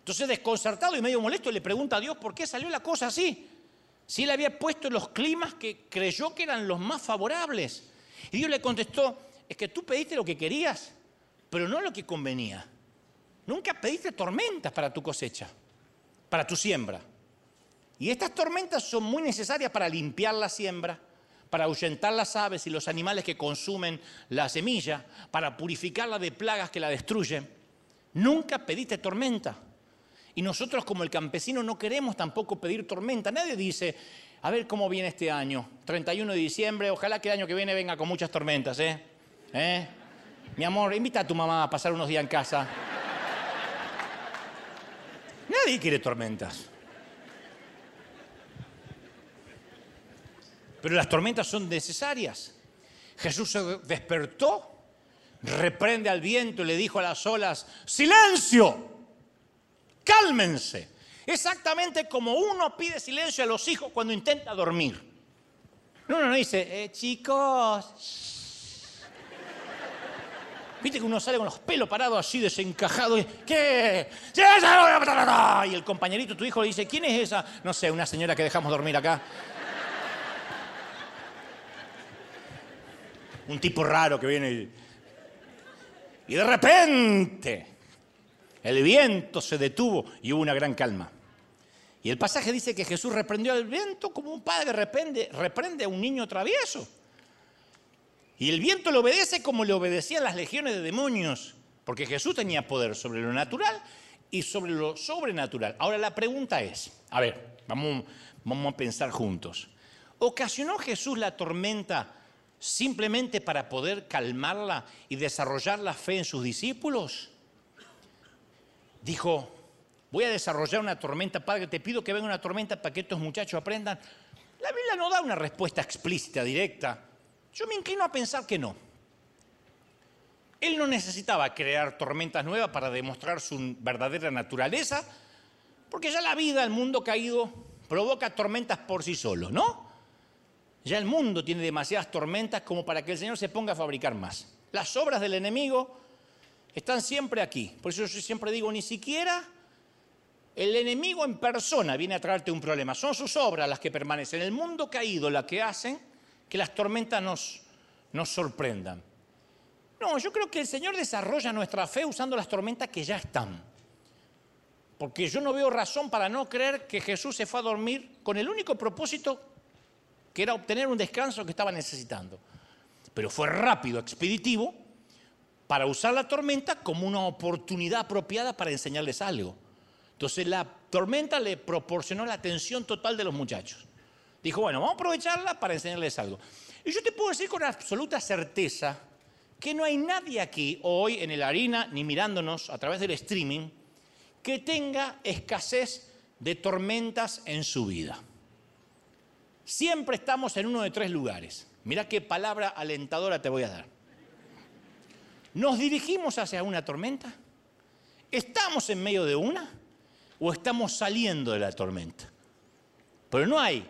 Entonces, desconcertado y medio molesto, le pregunta a Dios por qué salió la cosa así. Si él había puesto los climas que creyó que eran los más favorables. Y Dios le contestó, es que tú pediste lo que querías, pero no lo que convenía. Nunca pediste tormentas para tu cosecha, para tu siembra. Y estas tormentas son muy necesarias para limpiar la siembra, para ahuyentar las aves y los animales que consumen la semilla, para purificarla de plagas que la destruyen. Nunca pediste tormenta. Y nosotros como el campesino no queremos tampoco pedir tormenta. Nadie dice, a ver cómo viene este año, 31 de diciembre, ojalá que el año que viene venga con muchas tormentas, ¿eh? ¿Eh? Mi amor, invita a tu mamá a pasar unos días en casa. Nadie quiere tormentas. Pero las tormentas son necesarias. Jesús se despertó, reprende al viento y le dijo a las olas, silencio, cálmense. Exactamente como uno pide silencio a los hijos cuando intenta dormir. No, no, no dice, eh, chicos. Viste que uno sale con los pelos parados así desencajados. Y, ¿Qué? Y el compañerito, tu hijo, le dice, ¿quién es esa? No sé, una señora que dejamos dormir acá. Un tipo raro que viene y... Y de repente el viento se detuvo y hubo una gran calma. Y el pasaje dice que Jesús reprendió al viento como un padre reprende, reprende a un niño travieso. Y el viento le obedece como le obedecían las legiones de demonios, porque Jesús tenía poder sobre lo natural y sobre lo sobrenatural. Ahora la pregunta es, a ver, vamos, vamos a pensar juntos. ¿Ocasionó Jesús la tormenta simplemente para poder calmarla y desarrollar la fe en sus discípulos? Dijo, voy a desarrollar una tormenta, Padre, te pido que venga una tormenta para que estos muchachos aprendan. La Biblia no da una respuesta explícita, directa. Yo me inclino a pensar que no. Él no necesitaba crear tormentas nuevas para demostrar su verdadera naturaleza, porque ya la vida, el mundo caído, provoca tormentas por sí solo, ¿no? Ya el mundo tiene demasiadas tormentas como para que el Señor se ponga a fabricar más. Las obras del enemigo están siempre aquí. Por eso yo siempre digo, ni siquiera el enemigo en persona viene a traerte un problema. Son sus obras las que permanecen. El mundo caído las que hacen que las tormentas nos, nos sorprendan. No, yo creo que el Señor desarrolla nuestra fe usando las tormentas que ya están. Porque yo no veo razón para no creer que Jesús se fue a dormir con el único propósito que era obtener un descanso que estaba necesitando. Pero fue rápido, expeditivo, para usar la tormenta como una oportunidad apropiada para enseñarles algo. Entonces la tormenta le proporcionó la atención total de los muchachos. Dijo, bueno, vamos a aprovecharla para enseñarles algo. Y yo te puedo decir con absoluta certeza que no hay nadie aquí hoy en el harina, ni mirándonos a través del streaming, que tenga escasez de tormentas en su vida. Siempre estamos en uno de tres lugares. Mira qué palabra alentadora te voy a dar. ¿Nos dirigimos hacia una tormenta? ¿Estamos en medio de una? ¿O estamos saliendo de la tormenta? Pero no hay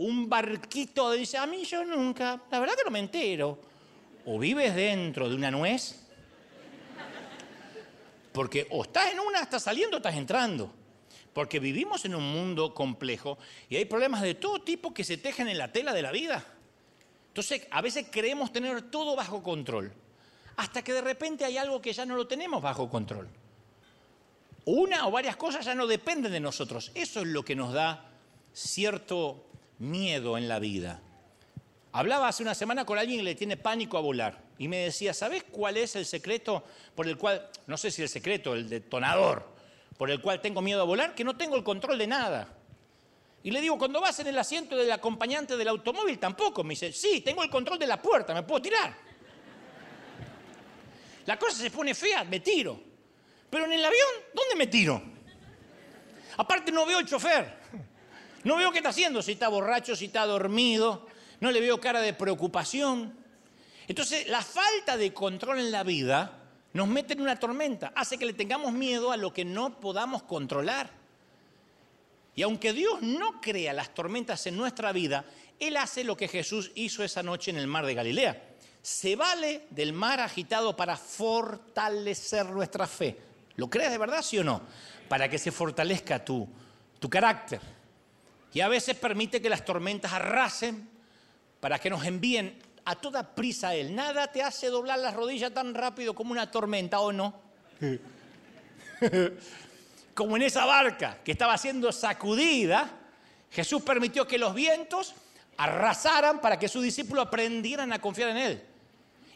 un barquito, dice, a mí yo nunca, la verdad que no me entero. O vives dentro de una nuez, porque o estás en una, estás saliendo, estás entrando. Porque vivimos en un mundo complejo y hay problemas de todo tipo que se tejen en la tela de la vida. Entonces, a veces creemos tener todo bajo control, hasta que de repente hay algo que ya no lo tenemos bajo control. Una o varias cosas ya no dependen de nosotros. Eso es lo que nos da cierto miedo en la vida. Hablaba hace una semana con alguien que le tiene pánico a volar y me decía, ¿sabes cuál es el secreto por el cual, no sé si el secreto, el detonador, por el cual tengo miedo a volar? Que no tengo el control de nada. Y le digo, cuando vas en el asiento del acompañante del automóvil, tampoco. Me dice, sí, tengo el control de la puerta, me puedo tirar. La cosa se pone fea, me tiro. Pero en el avión, ¿dónde me tiro? Aparte no veo el chofer. No veo qué está haciendo, si está borracho, si está dormido. No le veo cara de preocupación. Entonces, la falta de control en la vida nos mete en una tormenta, hace que le tengamos miedo a lo que no podamos controlar. Y aunque Dios no crea las tormentas en nuestra vida, Él hace lo que Jesús hizo esa noche en el mar de Galilea. Se vale del mar agitado para fortalecer nuestra fe. ¿Lo crees de verdad, sí o no? Para que se fortalezca tu, tu carácter, y a veces permite que las tormentas arrasen para que nos envíen a toda prisa a Él. Nada te hace doblar las rodillas tan rápido como una tormenta, ¿o no? como en esa barca que estaba siendo sacudida, Jesús permitió que los vientos arrasaran para que sus discípulos aprendieran a confiar en Él.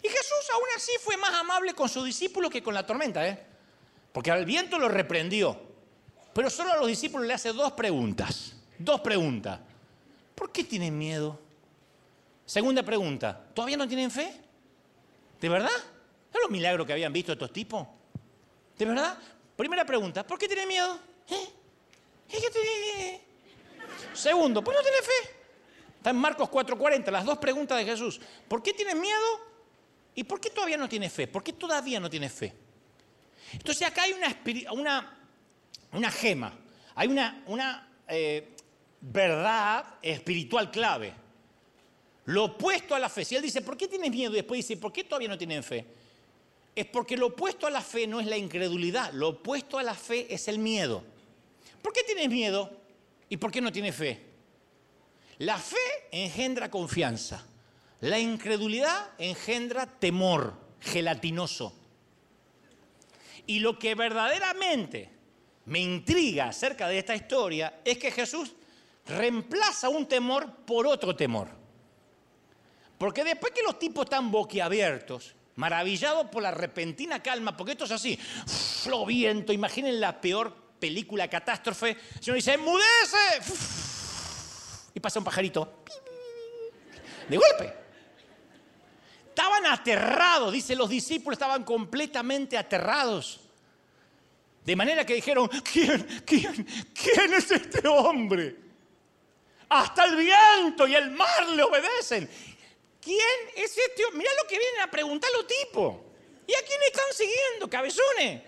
Y Jesús aún así fue más amable con sus discípulos que con la tormenta. ¿eh? Porque al viento lo reprendió. Pero solo a los discípulos le hace dos preguntas. Dos preguntas. ¿Por qué tienen miedo? Segunda pregunta. ¿Todavía no tienen fe? ¿De verdad? ¿Es los milagros que habían visto estos tipos? ¿De verdad? Primera pregunta. ¿Por qué tienen miedo? ¿Eh? ¿Eh? Segundo, ¿por qué no tienen fe? Está en Marcos 4:40, las dos preguntas de Jesús. ¿Por qué tienes miedo? ¿Y por qué todavía no tienes fe? ¿Por qué todavía no tienes fe? Entonces acá hay una, una, una gema, hay una, una eh, verdad espiritual clave. Lo opuesto a la fe. Si él dice, ¿por qué tienes miedo? Y después dice, ¿por qué todavía no tienen fe? Es porque lo opuesto a la fe no es la incredulidad, lo opuesto a la fe es el miedo. ¿Por qué tienes miedo? ¿Y por qué no tienes fe? La fe engendra confianza. La incredulidad engendra temor gelatinoso. Y lo que verdaderamente me intriga acerca de esta historia es que Jesús reemplaza un temor por otro temor. Porque después que los tipos están boquiabiertos, maravillados por la repentina calma, porque esto es así, lo viento, imaginen la peor película catástrofe, el Señor dice, ¡mudece! y pasa un pajarito. De golpe. Estaban aterrados, dicen los discípulos, estaban completamente aterrados. De manera que dijeron, ¿quién, quién, quién es este hombre? Hasta el viento y el mar le obedecen. ¿Quién es este hombre? Mirá lo que vienen a preguntar los tipos. ¿Y a quién están siguiendo, cabezones?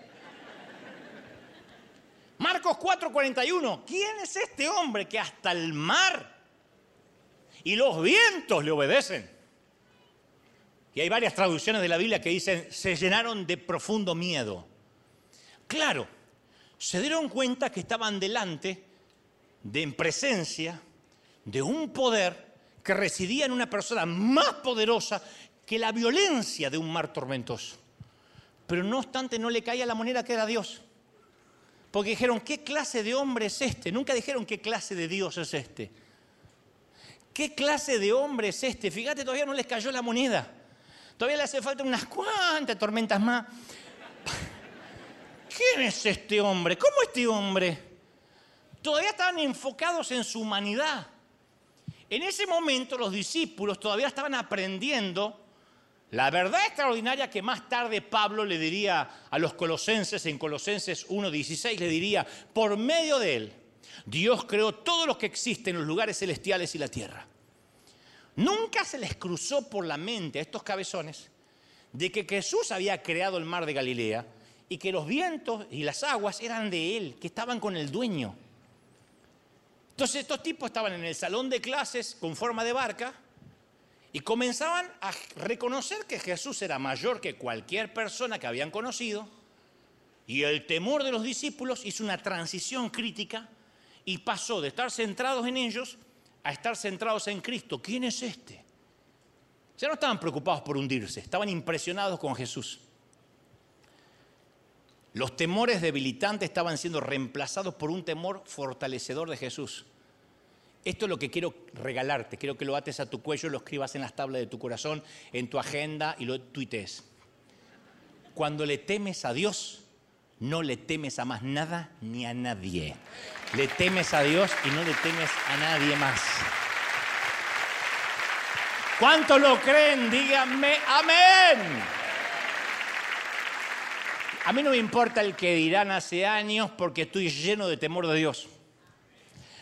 Marcos 4:41. ¿Quién es este hombre que hasta el mar y los vientos le obedecen. Y hay varias traducciones de la Biblia que dicen, se llenaron de profundo miedo. Claro, se dieron cuenta que estaban delante de en presencia de un poder que residía en una persona más poderosa que la violencia de un mar tormentoso. Pero no obstante no le caía la moneda que era Dios. Porque dijeron, ¿qué clase de hombre es este? Nunca dijeron qué clase de Dios es este. ¿Qué clase de hombre es este? Fíjate, todavía no les cayó la moneda. Todavía le hace falta unas cuantas tormentas más. ¿Quién es este hombre? ¿Cómo este hombre? Todavía estaban enfocados en su humanidad. En ese momento los discípulos todavía estaban aprendiendo la verdad extraordinaria que más tarde Pablo le diría a los colosenses en Colosenses 1.16, le diría, por medio de él Dios creó todo lo que existe en los lugares celestiales y la tierra. Nunca se les cruzó por la mente a estos cabezones de que Jesús había creado el mar de Galilea y que los vientos y las aguas eran de Él, que estaban con el dueño. Entonces estos tipos estaban en el salón de clases con forma de barca y comenzaban a reconocer que Jesús era mayor que cualquier persona que habían conocido y el temor de los discípulos hizo una transición crítica y pasó de estar centrados en ellos a estar centrados en Cristo. ¿Quién es este? Ya no estaban preocupados por hundirse, estaban impresionados con Jesús. Los temores debilitantes estaban siendo reemplazados por un temor fortalecedor de Jesús. Esto es lo que quiero regalarte. Quiero que lo ates a tu cuello, lo escribas en las tablas de tu corazón, en tu agenda y lo tuitees. Cuando le temes a Dios, no le temes a más nada ni a nadie. Le temes a Dios y no le temes a nadie más. ¿Cuántos lo creen? Díganme amén. A mí no me importa el que dirán hace años porque estoy lleno de temor de Dios.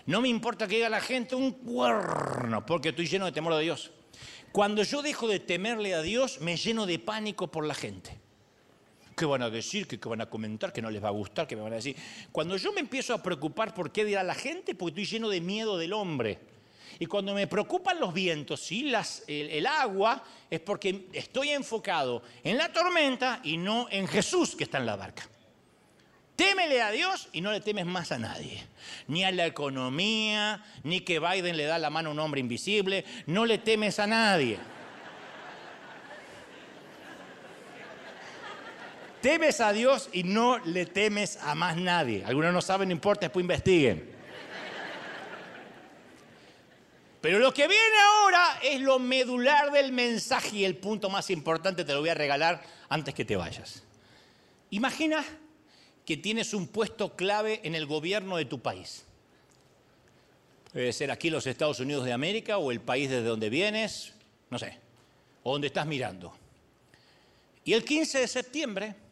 No me importa que diga la gente un cuerno porque estoy lleno de temor de Dios. Cuando yo dejo de temerle a Dios, me lleno de pánico por la gente. ¿Qué van a decir? ¿Qué, van a comentar? ¿Qué no les va a gustar? ¿Qué me van a decir? Cuando yo me empiezo a preocupar por qué dirá la gente, porque estoy lleno de miedo del hombre. Y cuando me preocupan los vientos y las, el, agua, es porque estoy enfocado en la tormenta y no en Jesús que está en la barca. Témele a Dios y no le temes más a nadie. Ni a la economía, ni que Biden le da la mano a un hombre invisible. No le temes a nadie. Temes a Dios y no le temes a más nadie. Algunos no saben, no importa, después investiguen. Pero lo que viene ahora es lo medular del mensaje y el punto más importante te lo voy a regalar antes que te vayas. Imagina que tienes un puesto clave en el gobierno de tu país. Puede ser aquí los Estados Unidos de América o el país desde donde vienes, no sé, o donde estás mirando. Y el 15 de septiembre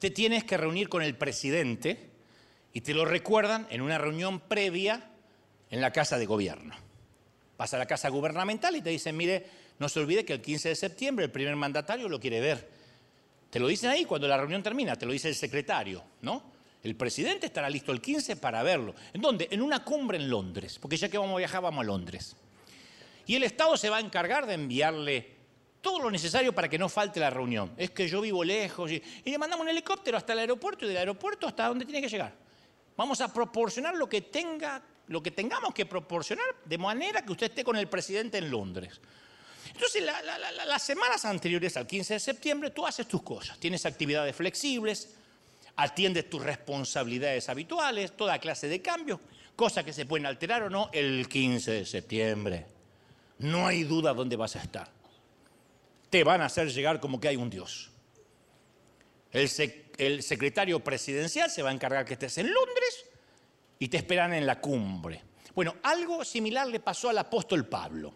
te tienes que reunir con el presidente y te lo recuerdan en una reunión previa en la casa de gobierno. Vas a la casa gubernamental y te dicen, mire, no se olvide que el 15 de septiembre el primer mandatario lo quiere ver. Te lo dicen ahí cuando la reunión termina, te lo dice el secretario, ¿no? El presidente estará listo el 15 para verlo. ¿En dónde? En una cumbre en Londres, porque ya que vamos a viajar, vamos a Londres. Y el Estado se va a encargar de enviarle todo lo necesario para que no falte la reunión. Es que yo vivo lejos y, le mandamos un helicóptero hasta el aeropuerto y del aeropuerto hasta donde tiene que llegar. Vamos a proporcionar lo que tenga, lo que tengamos que proporcionar de manera que usted esté con el presidente en Londres. Entonces, las semanas anteriores al 15 de septiembre, tú haces tus cosas. Tienes actividades flexibles, atiendes tus responsabilidades habituales, toda clase de cambios, cosas que se pueden alterar o no el 15 de septiembre. No hay duda dónde vas a estar. Te van a hacer llegar como que hay un Dios. El, secretario presidencial se va a encargar que estés en Londres y te esperan en la cumbre. Bueno, algo similar le pasó al apóstol Pablo.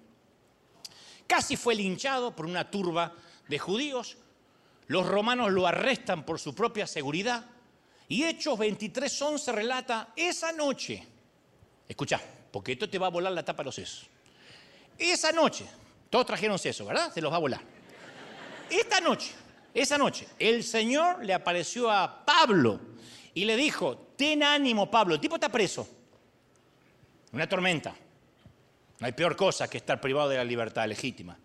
Casi fue linchado por una turba de judíos. Los romanos lo arrestan por su propia seguridad. Y Hechos 23.11 relata esa noche. Escucha, porque esto te va a volar la tapa de los sesos. Esa noche, todos trajeron sesos, ¿verdad? Se los va a volar. Esta noche, esa noche, el Señor le apareció a Pablo y le dijo, ten ánimo Pablo, el tipo está preso. Una tormenta. No hay peor cosa que estar privado de la libertad legítima.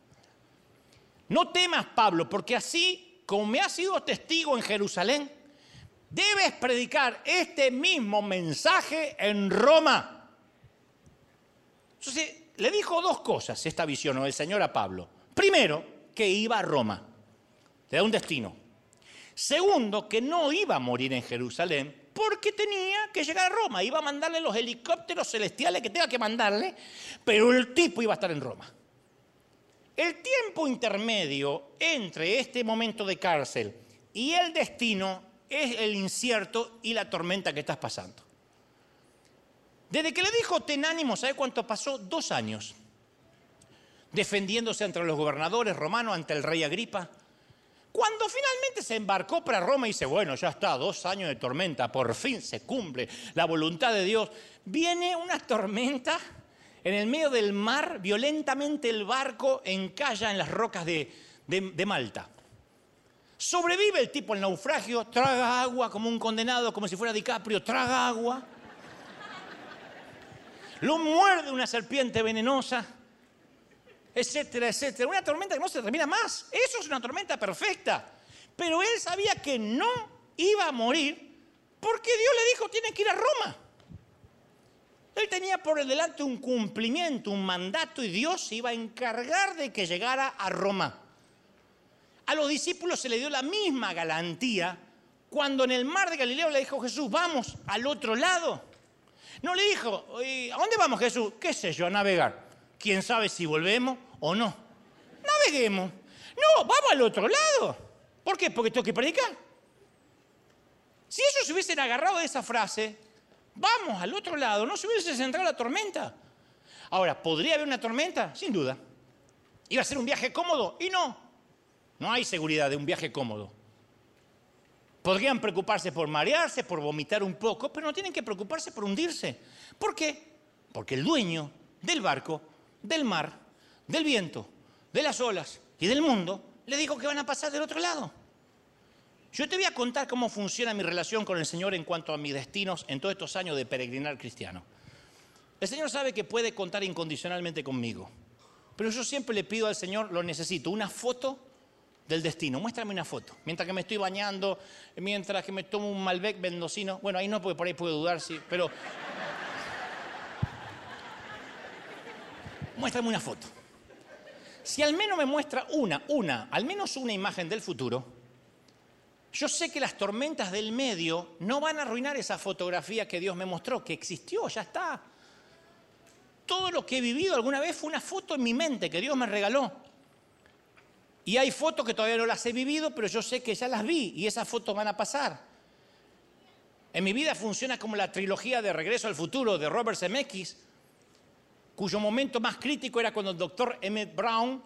No temas, Pablo, porque así como me has sido testigo en Jerusalén, debes predicar este mismo mensaje en Roma. Entonces, le dijo dos cosas esta visión del Señor a Pablo. Primero, que iba a Roma. Le da un destino. Segundo, que no iba a morir en Jerusalén porque tenía que llegar a Roma. Iba a mandarle los helicópteros celestiales que tenga que mandarle, pero el tipo iba a estar en Roma. El tiempo intermedio entre este momento de cárcel y el destino es el incierto y la tormenta que estás pasando. Desde que le dijo ten ánimo, ¿sabe cuánto pasó? Dos años. Defendiéndose entre los gobernadores romanos, ante el rey Agripa. Cuando finalmente se embarcó para Roma y dice, bueno, ya está, dos años de tormenta, por fin se cumple la voluntad de Dios, viene una tormenta en el medio del mar, violentamente el barco encalla en las rocas de, Malta. Sobrevive el tipo al naufragio, traga agua como un condenado, como si fuera DiCaprio, traga agua. Lo muerde una serpiente venenosa etcétera, etcétera. Una tormenta que no se termina más. Eso es una tormenta perfecta. Pero él sabía que no iba a morir porque Dios le dijo, tiene que ir a Roma. Él tenía por delante un cumplimiento, un mandato y Dios se iba a encargar de que llegara a Roma. A los discípulos se le dio la misma galantía cuando en el mar de Galileo le dijo Jesús, vamos al otro lado. No le dijo, ¿a dónde vamos Jesús? ¿Qué sé yo? A navegar quién sabe si volvemos o no. Naveguemos. No, vamos al otro lado. ¿Por qué? Porque tengo que predicar. Si ellos se hubiesen agarrado de esa frase, vamos al otro lado, no se hubiese centrado la tormenta. Ahora, ¿podría haber una tormenta? Sin duda. ¿Iba a ser un viaje cómodo? Y no. No hay seguridad de un viaje cómodo. Podrían preocuparse por marearse, por vomitar un poco, pero no tienen que preocuparse por hundirse. ¿Por qué? Porque el dueño del barco del mar, del viento, de las olas y del mundo, le dijo que van a pasar del otro lado. Yo te voy a contar cómo funciona mi relación con el Señor en cuanto a mis destinos en todos estos años de peregrinar cristiano. El Señor sabe que puede contar incondicionalmente conmigo, pero yo siempre le pido al Señor, lo necesito, una foto del destino. Muéstrame una foto. Mientras que me estoy bañando, mientras que me tomo un Malbec mendocino. Bueno, ahí no, porque por ahí puedo dudar, sí, pero muéstrame una foto. Si al menos me muestra una, una, al menos una imagen del futuro, yo sé que las tormentas del medio no van a arruinar esa fotografía que Dios me mostró, que existió, ya está. Todo lo que he vivido alguna vez fue una foto en mi mente que Dios me regaló. Y hay fotos que todavía no las he vivido, pero yo sé que ya las vi y esas fotos van a pasar. En mi vida funciona como la trilogía de Regreso al Futuro de Robert Zemeckis, cuyo momento más crítico era cuando el doctor Emmett Brown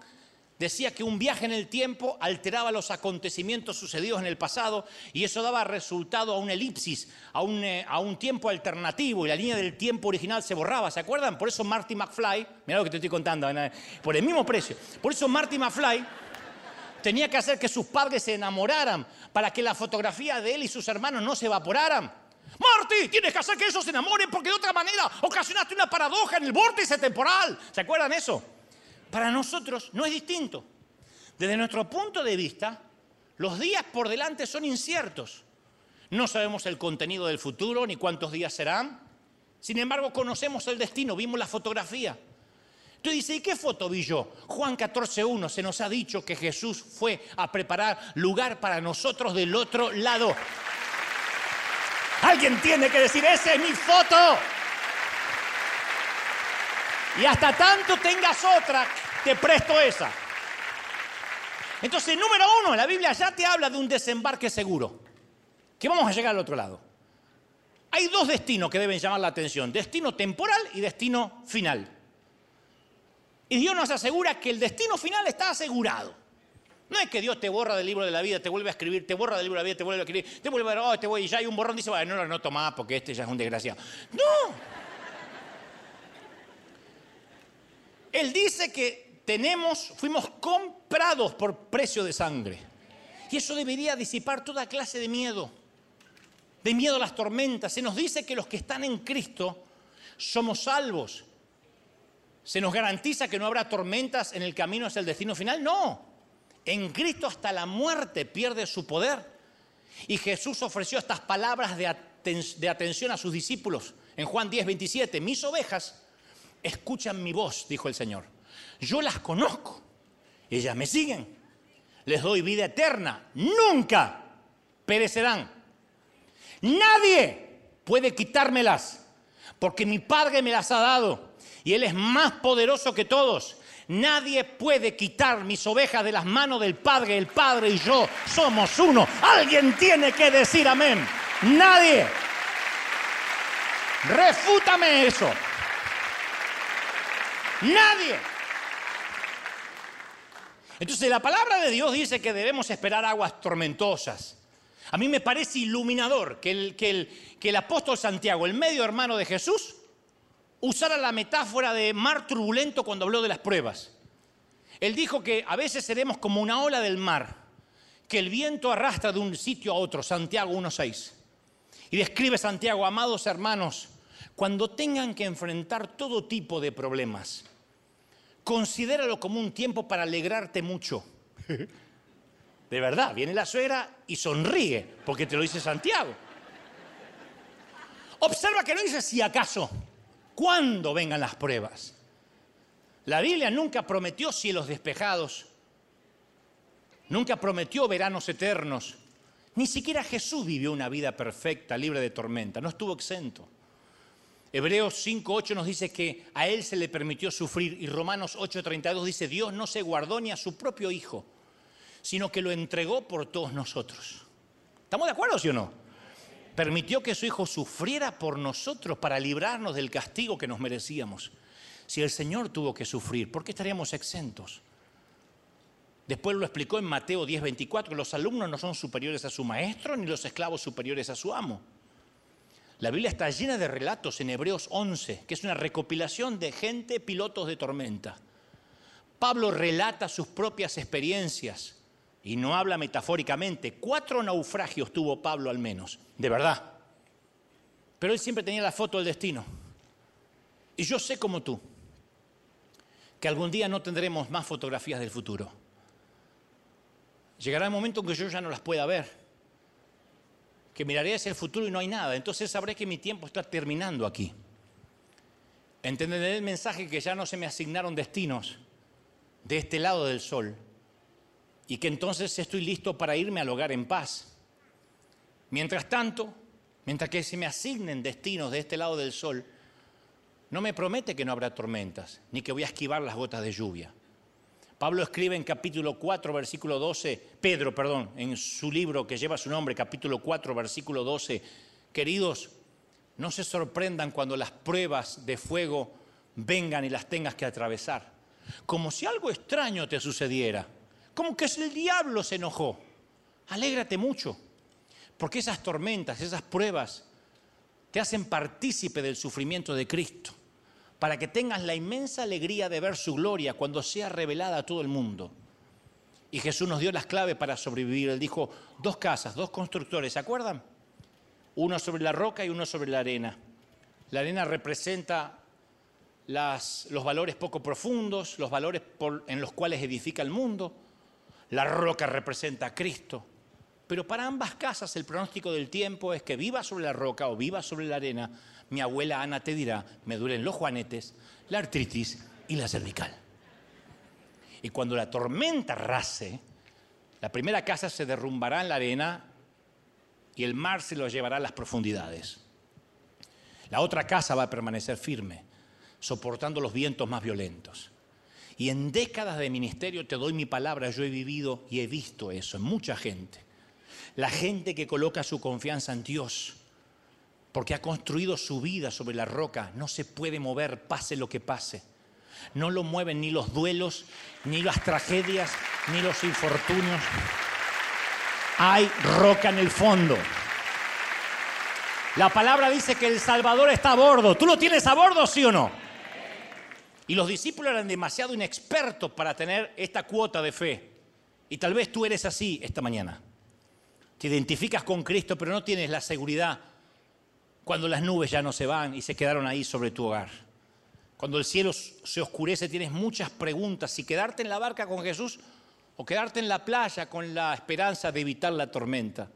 decía que un viaje en el tiempo alteraba los acontecimientos sucedidos en el pasado y eso daba resultado a una elipsis, a un, eh, a un tiempo alternativo y la línea del tiempo original se borraba, ¿se acuerdan? Por eso Marty McFly, mira lo que te estoy contando, por el mismo precio, por eso Marty McFly tenía que hacer que sus padres se enamoraran para que la fotografía de él y sus hermanos no se evaporaran. Marty, tienes que hacer que ellos se enamoren porque de otra manera ocasionaste una paradoja en el vórtice temporal. ¿Se acuerdan eso? Para nosotros no es distinto. Desde nuestro punto de vista, los días por delante son inciertos. No sabemos el contenido del futuro ni cuántos días serán. Sin embargo, conocemos el destino, vimos la fotografía. Tú dices, ¿y qué foto vi yo? Juan 14.1 se nos ha dicho que Jesús fue a preparar lugar para nosotros del otro lado. Alguien tiene que decir, esa es mi foto. Y hasta tanto tengas otra, te presto esa. Entonces, número uno, la Biblia ya te habla de un desembarque seguro, que vamos a llegar al otro lado. Hay dos destinos que deben llamar la atención, destino temporal y destino final. Y Dios nos asegura que el destino final está asegurado. No es que Dios te borra del libro de la vida, te vuelve a escribir, te borra del libro de la vida, te vuelve a escribir, te vuelve a oh, este y ya hay un borrón, dice, bueno, no lo noto más porque este ya es un desgraciado. No. Él dice que tenemos, fuimos comprados por precio de sangre. Y eso debería disipar toda clase de miedo, de miedo a las tormentas. Se nos dice que los que están en Cristo somos salvos. ¿Se nos garantiza que no habrá tormentas en el camino hacia el destino final? No. En Cristo hasta la muerte pierde su poder. Y Jesús ofreció estas palabras de, atención a sus discípulos en Juan 10, 27. Mis ovejas escuchan mi voz, dijo el Señor. Yo las conozco. Ellas me siguen. Les doy vida eterna. Nunca perecerán. Nadie puede quitármelas porque mi Padre me las ha dado y Él es más poderoso que todos. Nadie puede quitar mis ovejas de las manos del Padre. El Padre y yo somos uno. Alguien tiene que decir amén. Nadie. Refútame eso. Nadie. Entonces la palabra de Dios dice que debemos esperar aguas tormentosas. A mí me parece iluminador que el, que el, que el apóstol Santiago, el medio hermano de Jesús, usara la metáfora de mar turbulento cuando habló de las pruebas. Él dijo que a veces seremos como una ola del mar, que el viento arrastra de un sitio a otro, Santiago 1.6. Y describe Santiago, amados hermanos, cuando tengan que enfrentar todo tipo de problemas, considéralo como un tiempo para alegrarte mucho. De verdad, viene la suegra y sonríe, porque te lo dice Santiago. Observa que no dice si acaso cuando vengan las pruebas. La Biblia nunca prometió cielos despejados, nunca prometió veranos eternos. Ni siquiera Jesús vivió una vida perfecta, libre de tormenta, no estuvo exento. Hebreos 5.8 nos dice que a Él se le permitió sufrir y Romanos 8.32 dice, Dios no se guardó ni a su propio Hijo, sino que lo entregó por todos nosotros. ¿Estamos de acuerdo, sí o no? Permitió que su Hijo sufriera por nosotros para librarnos del castigo que nos merecíamos. Si el Señor tuvo que sufrir, ¿por qué estaríamos exentos? Después lo explicó en Mateo 10:24, que los alumnos no son superiores a su maestro ni los esclavos superiores a su amo. La Biblia está llena de relatos en Hebreos 11, que es una recopilación de gente pilotos de tormenta. Pablo relata sus propias experiencias y no habla metafóricamente. Cuatro naufragios tuvo Pablo al menos, de verdad. Pero él siempre tenía la foto del destino. Y yo sé como tú, que algún día no tendremos más fotografías del futuro. Llegará el momento en que yo ya no las pueda ver, que miraré hacia el futuro y no hay nada. Entonces sabré que mi tiempo está terminando aquí. Entenderé el mensaje que ya no se me asignaron destinos de este lado del sol, y que entonces estoy listo para irme al hogar en paz. Mientras tanto, mientras que se me asignen destinos de este lado del sol, no me promete que no habrá tormentas, ni que voy a esquivar las gotas de lluvia. Pablo escribe en capítulo 4, versículo 12, Pedro, perdón, en su libro que lleva su nombre, capítulo 4, versículo 12, Queridos, no se sorprendan cuando las pruebas de fuego vengan y las tengas que atravesar. Como si algo extraño te sucediera. Como que el diablo se enojó. Alégrate mucho. Porque esas tormentas, esas pruebas, te hacen partícipe del sufrimiento de Cristo. Para que tengas la inmensa alegría de ver su gloria cuando sea revelada a todo el mundo. Y Jesús nos dio las claves para sobrevivir. Él dijo, dos casas, dos constructores, ¿se acuerdan? Uno sobre la roca y uno sobre la arena. La arena representa los valores poco profundos, los valores en los cuales edifica el mundo. La roca representa a Cristo. Pero para ambas casas el pronóstico del tiempo es que viva sobre la roca o viva sobre la arena, mi abuela Ana te dirá, me duelen los juanetes, la artritis y la cervical. Y cuando la tormenta race, la primera casa se derrumbará en la arena y el mar se lo llevará a las profundidades. La otra casa va a permanecer firme, soportando los vientos más violentos. Y en décadas de ministerio te doy mi palabra, yo he vivido y he visto eso en mucha gente. La gente que coloca su confianza en Dios, porque ha construido su vida sobre la roca, no se puede mover, pase lo que pase. No lo mueven ni los duelos, ni las tragedias, ni los infortunios. Hay roca en el fondo. La palabra dice que el Salvador está a bordo. ¿Tú lo tienes a bordo, sí o no? Y los discípulos eran demasiado inexpertos para tener esta cuota de fe. Y tal vez tú eres así esta mañana. Te identificas con Cristo, pero no tienes la seguridad cuando las nubes ya no se van y se quedaron ahí sobre tu hogar. Cuando el cielo se oscurece tienes muchas preguntas si quedarte en la barca con Jesús o quedarte en la playa con la esperanza de evitar la tormenta.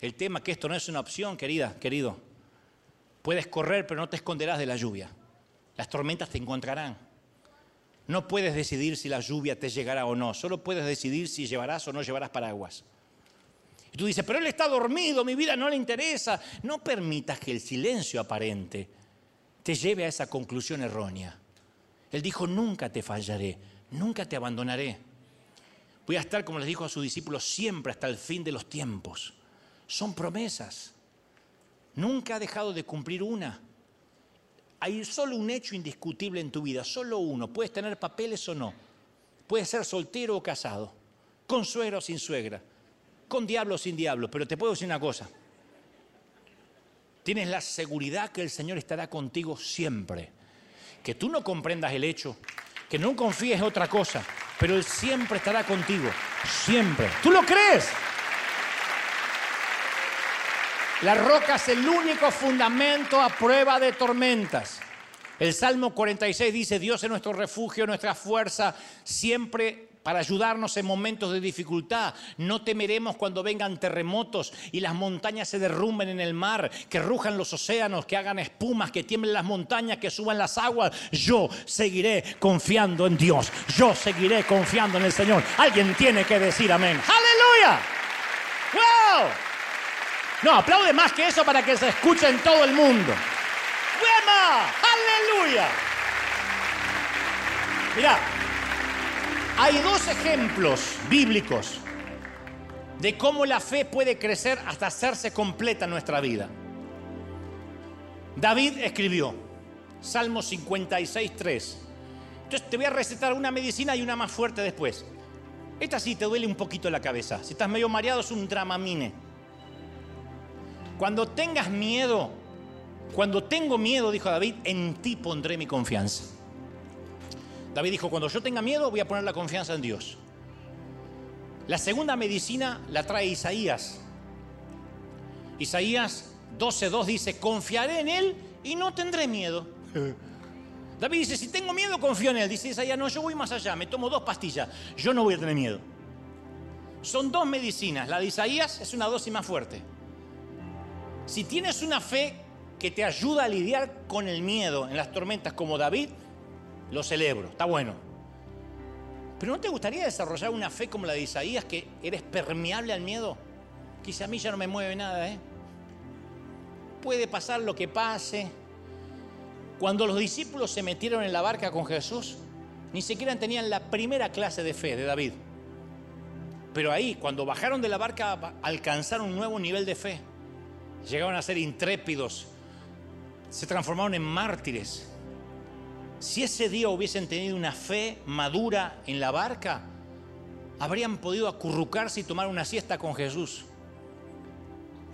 El tema es que esto no es una opción, querida, querido. Puedes correr, pero no te esconderás de la lluvia. Las tormentas te encontrarán. No puedes decidir si la lluvia te llegará o no, solo puedes decidir si llevarás o no llevarás paraguas. Y tú dices, pero él está dormido, mi vida no le interesa. No permitas que el silencio aparente te lleve a esa conclusión errónea. Él dijo, nunca te fallaré, nunca te abandonaré. Voy a estar, como les dijo a sus discípulos, siempre hasta el fin de los tiempos. Son promesas. Nunca ha dejado de cumplir una. Hay solo un hecho indiscutible en tu vida, solo uno. Puedes tener papeles o no. Puedes ser soltero o casado, con suegra o sin suegra, con diablo o sin diablo. Pero te puedo decir una cosa. Tienes la seguridad que el Señor estará contigo siempre. Que tú no comprendas el hecho, que no confíes en otra cosa, pero Él siempre estará contigo. Siempre. ¿Tú lo crees? La roca es el único fundamento a prueba de tormentas. El Salmo 46 dice, Dios es nuestro refugio, nuestra fuerza, siempre para ayudarnos en momentos de dificultad. No temeremos cuando vengan terremotos y las montañas se derrumben en el mar, que rujan los océanos, que hagan espumas, que tiemblen las montañas, que suban las aguas. Yo seguiré confiando en Dios. Yo seguiré confiando en el Señor. Alguien tiene que decir amén. Aleluya. ¡Wow! No, aplaude más que eso para que se escuche en todo el mundo. ¡Buena! ¡Aleluya! Mira, hay dos ejemplos bíblicos de cómo la fe puede crecer hasta hacerse completa en nuestra vida. David escribió, Salmo 56, 3. Entonces te voy a recetar una medicina y una más fuerte después. Esta sí te duele un poquito la cabeza. Si estás medio mareado es un dramamine. Cuando tengas miedo, cuando tengo miedo, dijo David, en ti pondré mi confianza. David dijo, cuando yo tenga miedo voy a poner la confianza en Dios. La segunda medicina la trae Isaías. Isaías 12.2 dice, confiaré en Él y no tendré miedo. David dice, si tengo miedo, confío en Él. Dice Isaías, no, yo voy más allá, me tomo dos pastillas, yo no voy a tener miedo. Son dos medicinas. La de Isaías es una dosis más fuerte. Si tienes una fe que te ayuda a lidiar con el miedo en las tormentas como David, lo celebro, está bueno. Pero ¿no te gustaría desarrollar una fe como la de Isaías, que eres permeable al miedo? Quizá a mí ya no me mueve nada, ¿eh? Puede pasar lo que pase. Cuando los discípulos se metieron en la barca con Jesús, ni siquiera tenían la primera clase de fe de David. Pero ahí, cuando bajaron de la barca, alcanzaron un nuevo nivel de fe llegaron a ser intrépidos, se transformaron en mártires. Si ese día hubiesen tenido una fe madura en la barca, habrían podido acurrucarse y tomar una siesta con Jesús.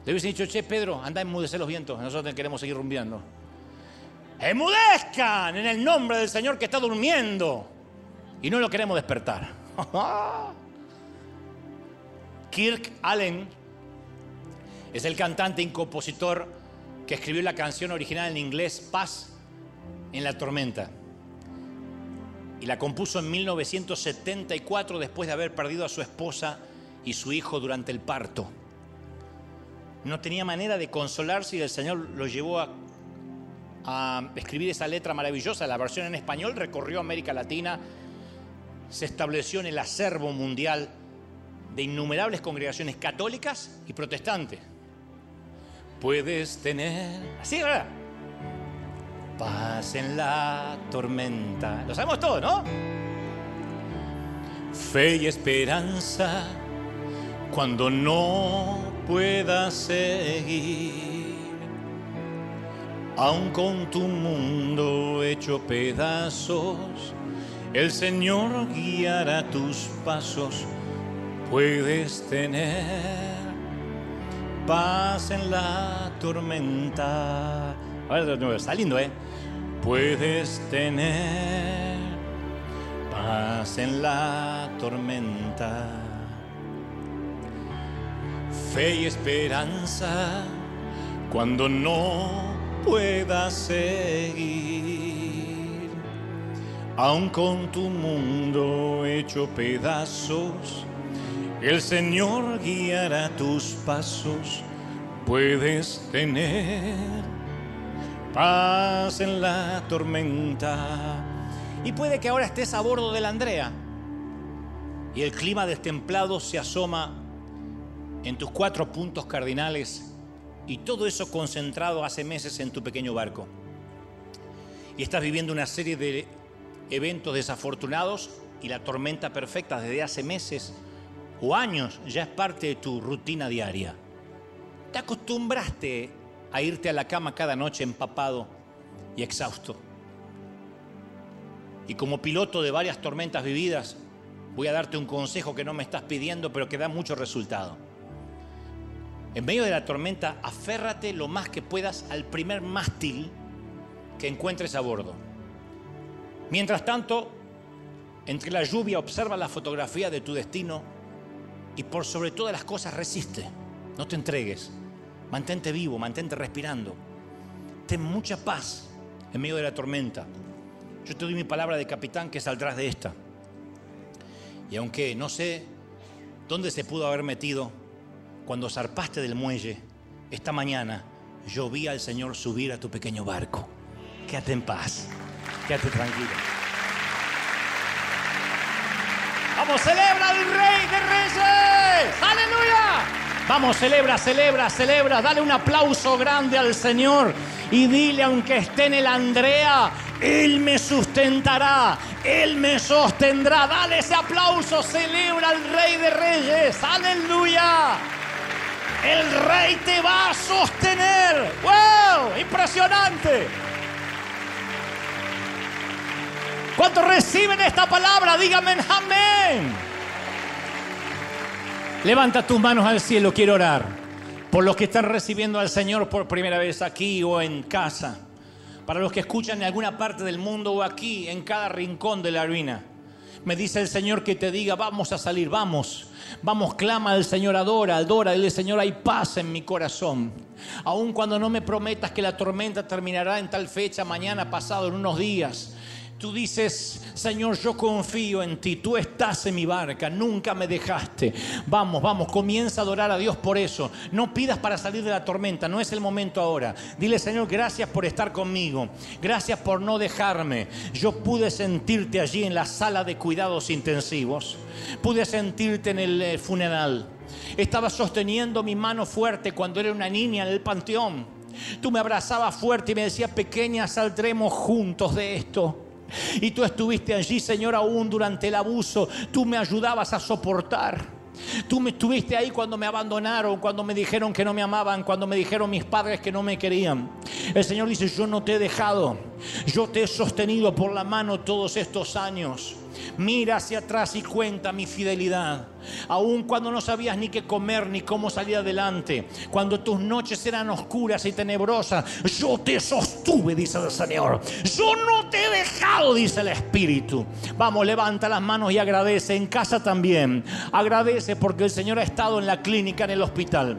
Le hubiesen dicho, che, Pedro, anda a enmudecer los vientos, nosotros queremos seguir rumbeando. Enmudezcan en el nombre del Señor que está durmiendo y no lo queremos despertar. Kirk Allen es el cantante y compositor que escribió la canción original en inglés Paz en la tormenta. Y la compuso en 1974 después de haber perdido a su esposa y su hijo durante el parto. No tenía manera de consolarse y el Señor lo llevó a, a escribir esa letra maravillosa. La versión en español recorrió América Latina, se estableció en el acervo mundial de innumerables congregaciones católicas y protestantes. Puedes tener, así, ¿verdad? Paz en la tormenta. Lo sabemos todo, ¿no? Fe y esperanza cuando no puedas seguir. Aun con tu mundo hecho pedazos, el Señor guiará tus pasos puedes tener paz en la tormenta. Ahora está lindo, ¿eh? Puedes tener paz en la tormenta. Fe y esperanza cuando no puedas seguir. Aun con tu mundo hecho pedazos el Señor guiará tus pasos, puedes tener paz en la tormenta. Y puede que ahora estés a bordo de la Andrea y el clima destemplado se asoma en tus cuatro puntos cardinales y todo eso concentrado hace meses en tu pequeño barco. Y estás viviendo una serie de eventos desafortunados y la tormenta perfecta desde hace meses o años ya es parte de tu rutina diaria. Te acostumbraste a irte a la cama cada noche empapado y exhausto. Y como piloto de varias tormentas vividas, voy a darte un consejo que no me estás pidiendo, pero que da mucho resultado. En medio de la tormenta, aférrate lo más que puedas al primer mástil que encuentres a bordo. Mientras tanto, entre la lluvia observa la fotografía de tu destino y por sobre todas las cosas resiste. No te entregues. Mantente vivo, mantente respirando. Ten mucha paz en medio de la tormenta. Yo te doy mi palabra de capitán que saldrás de esta. Y aunque no sé dónde se pudo haber metido, cuando zarpaste del muelle, esta mañana yo vi al Señor subir a tu pequeño barco. Quédate en paz, quédate tranquilo. Vamos, celebra al Rey de Reyes. Aleluya. Vamos, celebra, celebra, celebra. Dale un aplauso grande al Señor. Y dile, aunque esté en el Andrea, Él me sustentará. Él me sostendrá. Dale ese aplauso. Celebra al Rey de Reyes. Aleluya. El Rey te va a sostener. ¡Wow! Impresionante. ¿Cuántos reciben esta palabra? Díganme amén. Levanta tus manos al cielo, quiero orar. Por los que están recibiendo al Señor por primera vez aquí o en casa. Para los que escuchan en alguna parte del mundo o aquí, en cada rincón de la ruina. Me dice el Señor que te diga, vamos a salir, vamos. Vamos, clama al Señor, adora, adora. Dile, Señor, hay paz en mi corazón. Aun cuando no me prometas que la tormenta terminará en tal fecha, mañana, pasado, en unos días. Tú dices, Señor, yo confío en ti, tú estás en mi barca, nunca me dejaste. Vamos, vamos, comienza a adorar a Dios por eso. No pidas para salir de la tormenta, no es el momento ahora. Dile, Señor, gracias por estar conmigo, gracias por no dejarme. Yo pude sentirte allí en la sala de cuidados intensivos, pude sentirte en el eh, funeral. Estaba sosteniendo mi mano fuerte cuando era una niña en el panteón. Tú me abrazabas fuerte y me decías, pequeña, saldremos juntos de esto. Y tú estuviste allí, Señor, aún durante el abuso. Tú me ayudabas a soportar. Tú me estuviste ahí cuando me abandonaron, cuando me dijeron que no me amaban, cuando me dijeron mis padres que no me querían. El Señor dice, yo no te he dejado, yo te he sostenido por la mano todos estos años. Mira hacia atrás y cuenta mi fidelidad. Aun cuando no sabías ni qué comer ni cómo salir adelante, cuando tus noches eran oscuras y tenebrosas, yo te sostuve, dice el Señor. Yo no te he dejado, dice el Espíritu. Vamos, levanta las manos y agradece. En casa también. Agradece porque el Señor ha estado en la clínica, en el hospital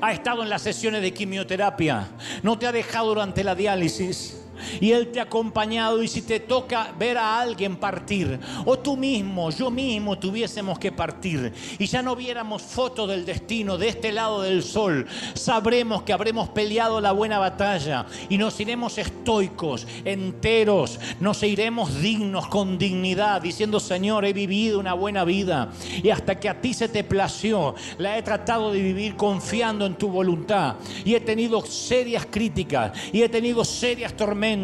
ha estado en las sesiones de quimioterapia, no te ha dejado durante la diálisis y Él te ha acompañado. Y si te toca ver a alguien partir o tú mismo, yo mismo tuviésemos que partir y ya no viéramos fotos del destino de este lado del sol, sabremos que habremos peleado la buena batalla y nos iremos estoicos, enteros, nos iremos dignos, con dignidad, diciendo Señor, he vivido una buena vida y hasta que a ti se te plació, la he tratado de vivir confiando en tu voluntad y he tenido serias críticas y he tenido serias tormentas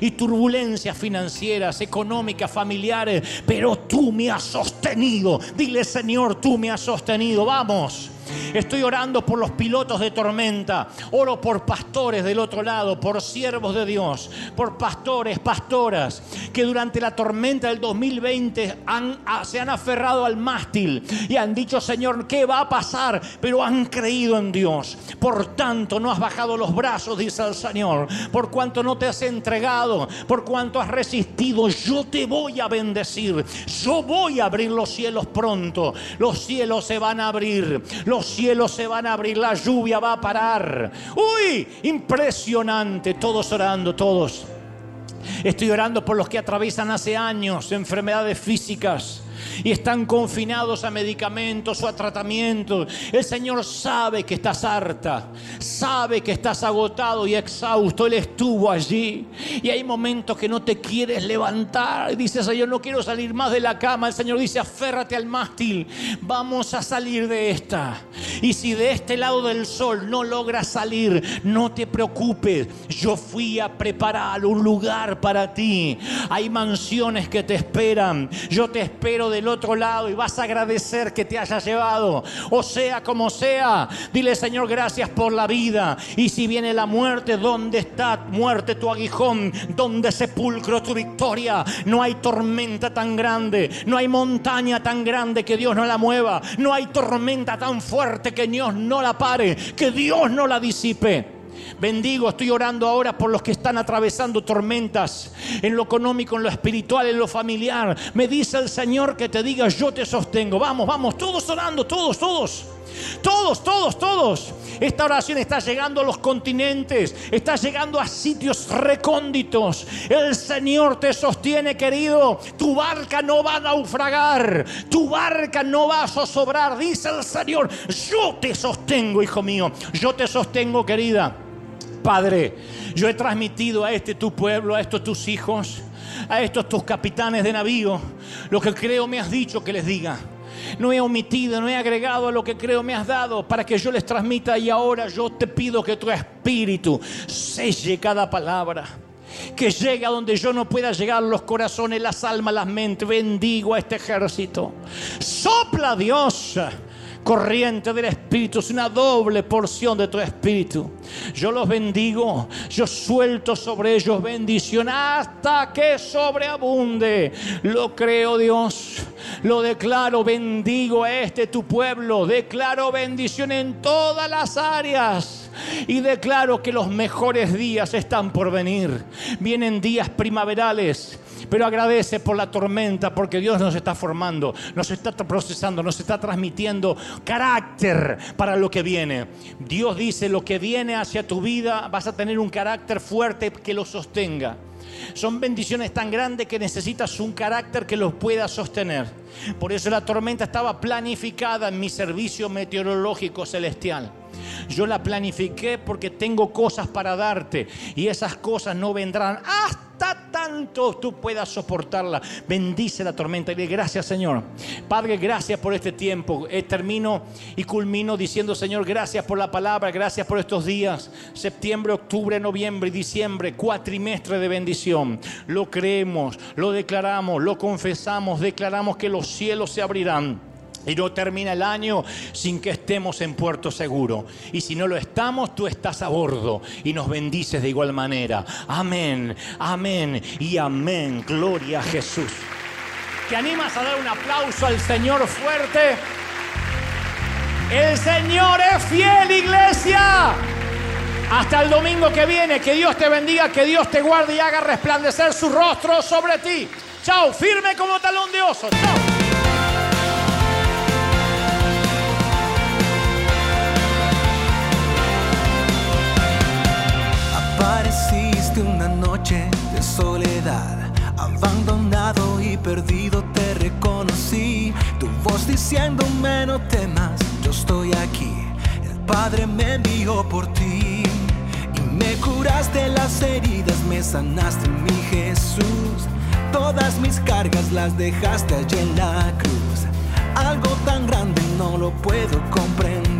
y turbulencias financieras, económicas, familiares, pero tú me has sostenido. Dile, Señor, tú me has sostenido. Vamos. Estoy orando por los pilotos de tormenta. Oro por pastores del otro lado, por siervos de Dios, por pastores, pastoras, que durante la tormenta del 2020 se han aferrado al mástil y han dicho, Señor, ¿qué va a pasar? Pero han creído en Dios. Por tanto, no has bajado los brazos, dice el Señor. Por cuanto no te has entregado, por cuanto has resistido, yo te voy a bendecir. Yo voy a abrir los cielos pronto. Los cielos se van a abrir. Los cielos se van a abrir, la lluvia va a parar. Uy, impresionante, todos orando, todos. Estoy orando por los que atraviesan hace años enfermedades físicas y están confinados a medicamentos o a tratamientos. El Señor sabe que estás harta, sabe que estás agotado y exhausto. Él estuvo allí y hay momentos que no te quieres levantar. Dice, Señor, no quiero salir más de la cama. El Señor dice, aférrate al mástil. Vamos a salir de esta. Y si de este lado del sol no logras salir, no te preocupes. Yo fui a preparar un lugar para ti. Hay mansiones que te esperan. Yo te espero del otro lado y vas a agradecer que te haya llevado. O sea como sea, dile Señor gracias por la vida. Y si viene la muerte, ¿dónde está muerte tu aguijón? ¿Dónde sepulcro tu victoria? No hay tormenta tan grande, no hay montaña tan grande que Dios no la mueva, no hay tormenta tan fuerte que Dios no la pare, que Dios no la disipe. Bendigo, estoy orando ahora por los que están atravesando tormentas en lo económico, en lo espiritual, en lo familiar. Me dice el Señor que te diga, yo te sostengo. Vamos, vamos, todos orando, todos, todos. Todos, todos, todos. Esta oración está llegando a los continentes, está llegando a sitios recónditos. El Señor te sostiene, querido. Tu barca no va a naufragar, tu barca no va a zozobrar, dice el Señor. Yo te sostengo, hijo mío. Yo te sostengo, querida. Padre, yo he transmitido a este tu pueblo, a estos tus hijos, a estos tus capitanes de navío, lo que creo me has dicho que les diga. No he omitido, no he agregado a lo que creo me has dado para que yo les transmita y ahora yo te pido que tu espíritu selle cada palabra. Que llegue a donde yo no pueda llegar los corazones, las almas, las mentes. Bendigo a este ejército. Sopla Dios corriente del Espíritu, es una doble porción de tu Espíritu. Yo los bendigo, yo suelto sobre ellos bendición hasta que sobreabunde. Lo creo Dios, lo declaro, bendigo a este tu pueblo, declaro bendición en todas las áreas y declaro que los mejores días están por venir. Vienen días primaverales pero agradece por la tormenta porque Dios nos está formando, nos está procesando, nos está transmitiendo carácter para lo que viene. Dios dice, lo que viene hacia tu vida vas a tener un carácter fuerte que lo sostenga. Son bendiciones tan grandes que necesitas un carácter que los pueda sostener. Por eso la tormenta estaba planificada en mi servicio meteorológico celestial. Yo la planifiqué porque tengo cosas para darte y esas cosas no vendrán hasta tanto tú puedas soportarla. Bendice la tormenta y dile gracias Señor. Padre, gracias por este tiempo. Eh, termino y culmino diciendo Señor, gracias por la palabra, gracias por estos días. Septiembre, octubre, noviembre y diciembre, cuatrimestre de bendición. Lo creemos, lo declaramos, lo confesamos, declaramos que los cielos se abrirán Y no termina el año sin que estemos en puerto seguro. Y si no lo estamos, tú estás a bordo y nos bendices de igual manera. Amén, amén y amén. Gloria a Jesús. ¿Te animas a dar un aplauso al Señor fuerte? El Señor es fiel, iglesia. Hasta el domingo que viene, que Dios te bendiga, que Dios te guarde y haga resplandecer su rostro sobre ti. Chao, firme como talón de oso. Chao. Apareciste una noche de soledad, abandonado y perdido te reconocí. Tu voz diciéndome no temas, yo estoy aquí. El Padre me envió por ti y me curaste las heridas, me sanaste mi Jesús. Todas mis cargas las dejaste allí en la cruz. Algo tan grande no lo puedo comprender.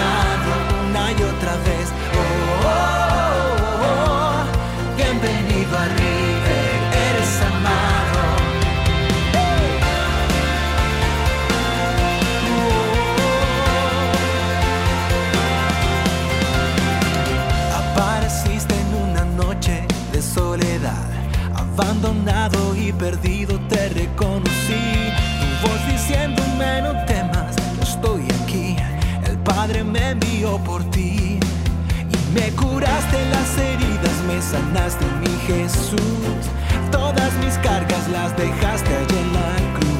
perdido te reconocí. Tu voz diciéndome no temas, estoy aquí. El Padre me envió por ti y me curaste las heridas, me sanaste mi Jesús. Todas mis cargas las dejaste allí en la cruz.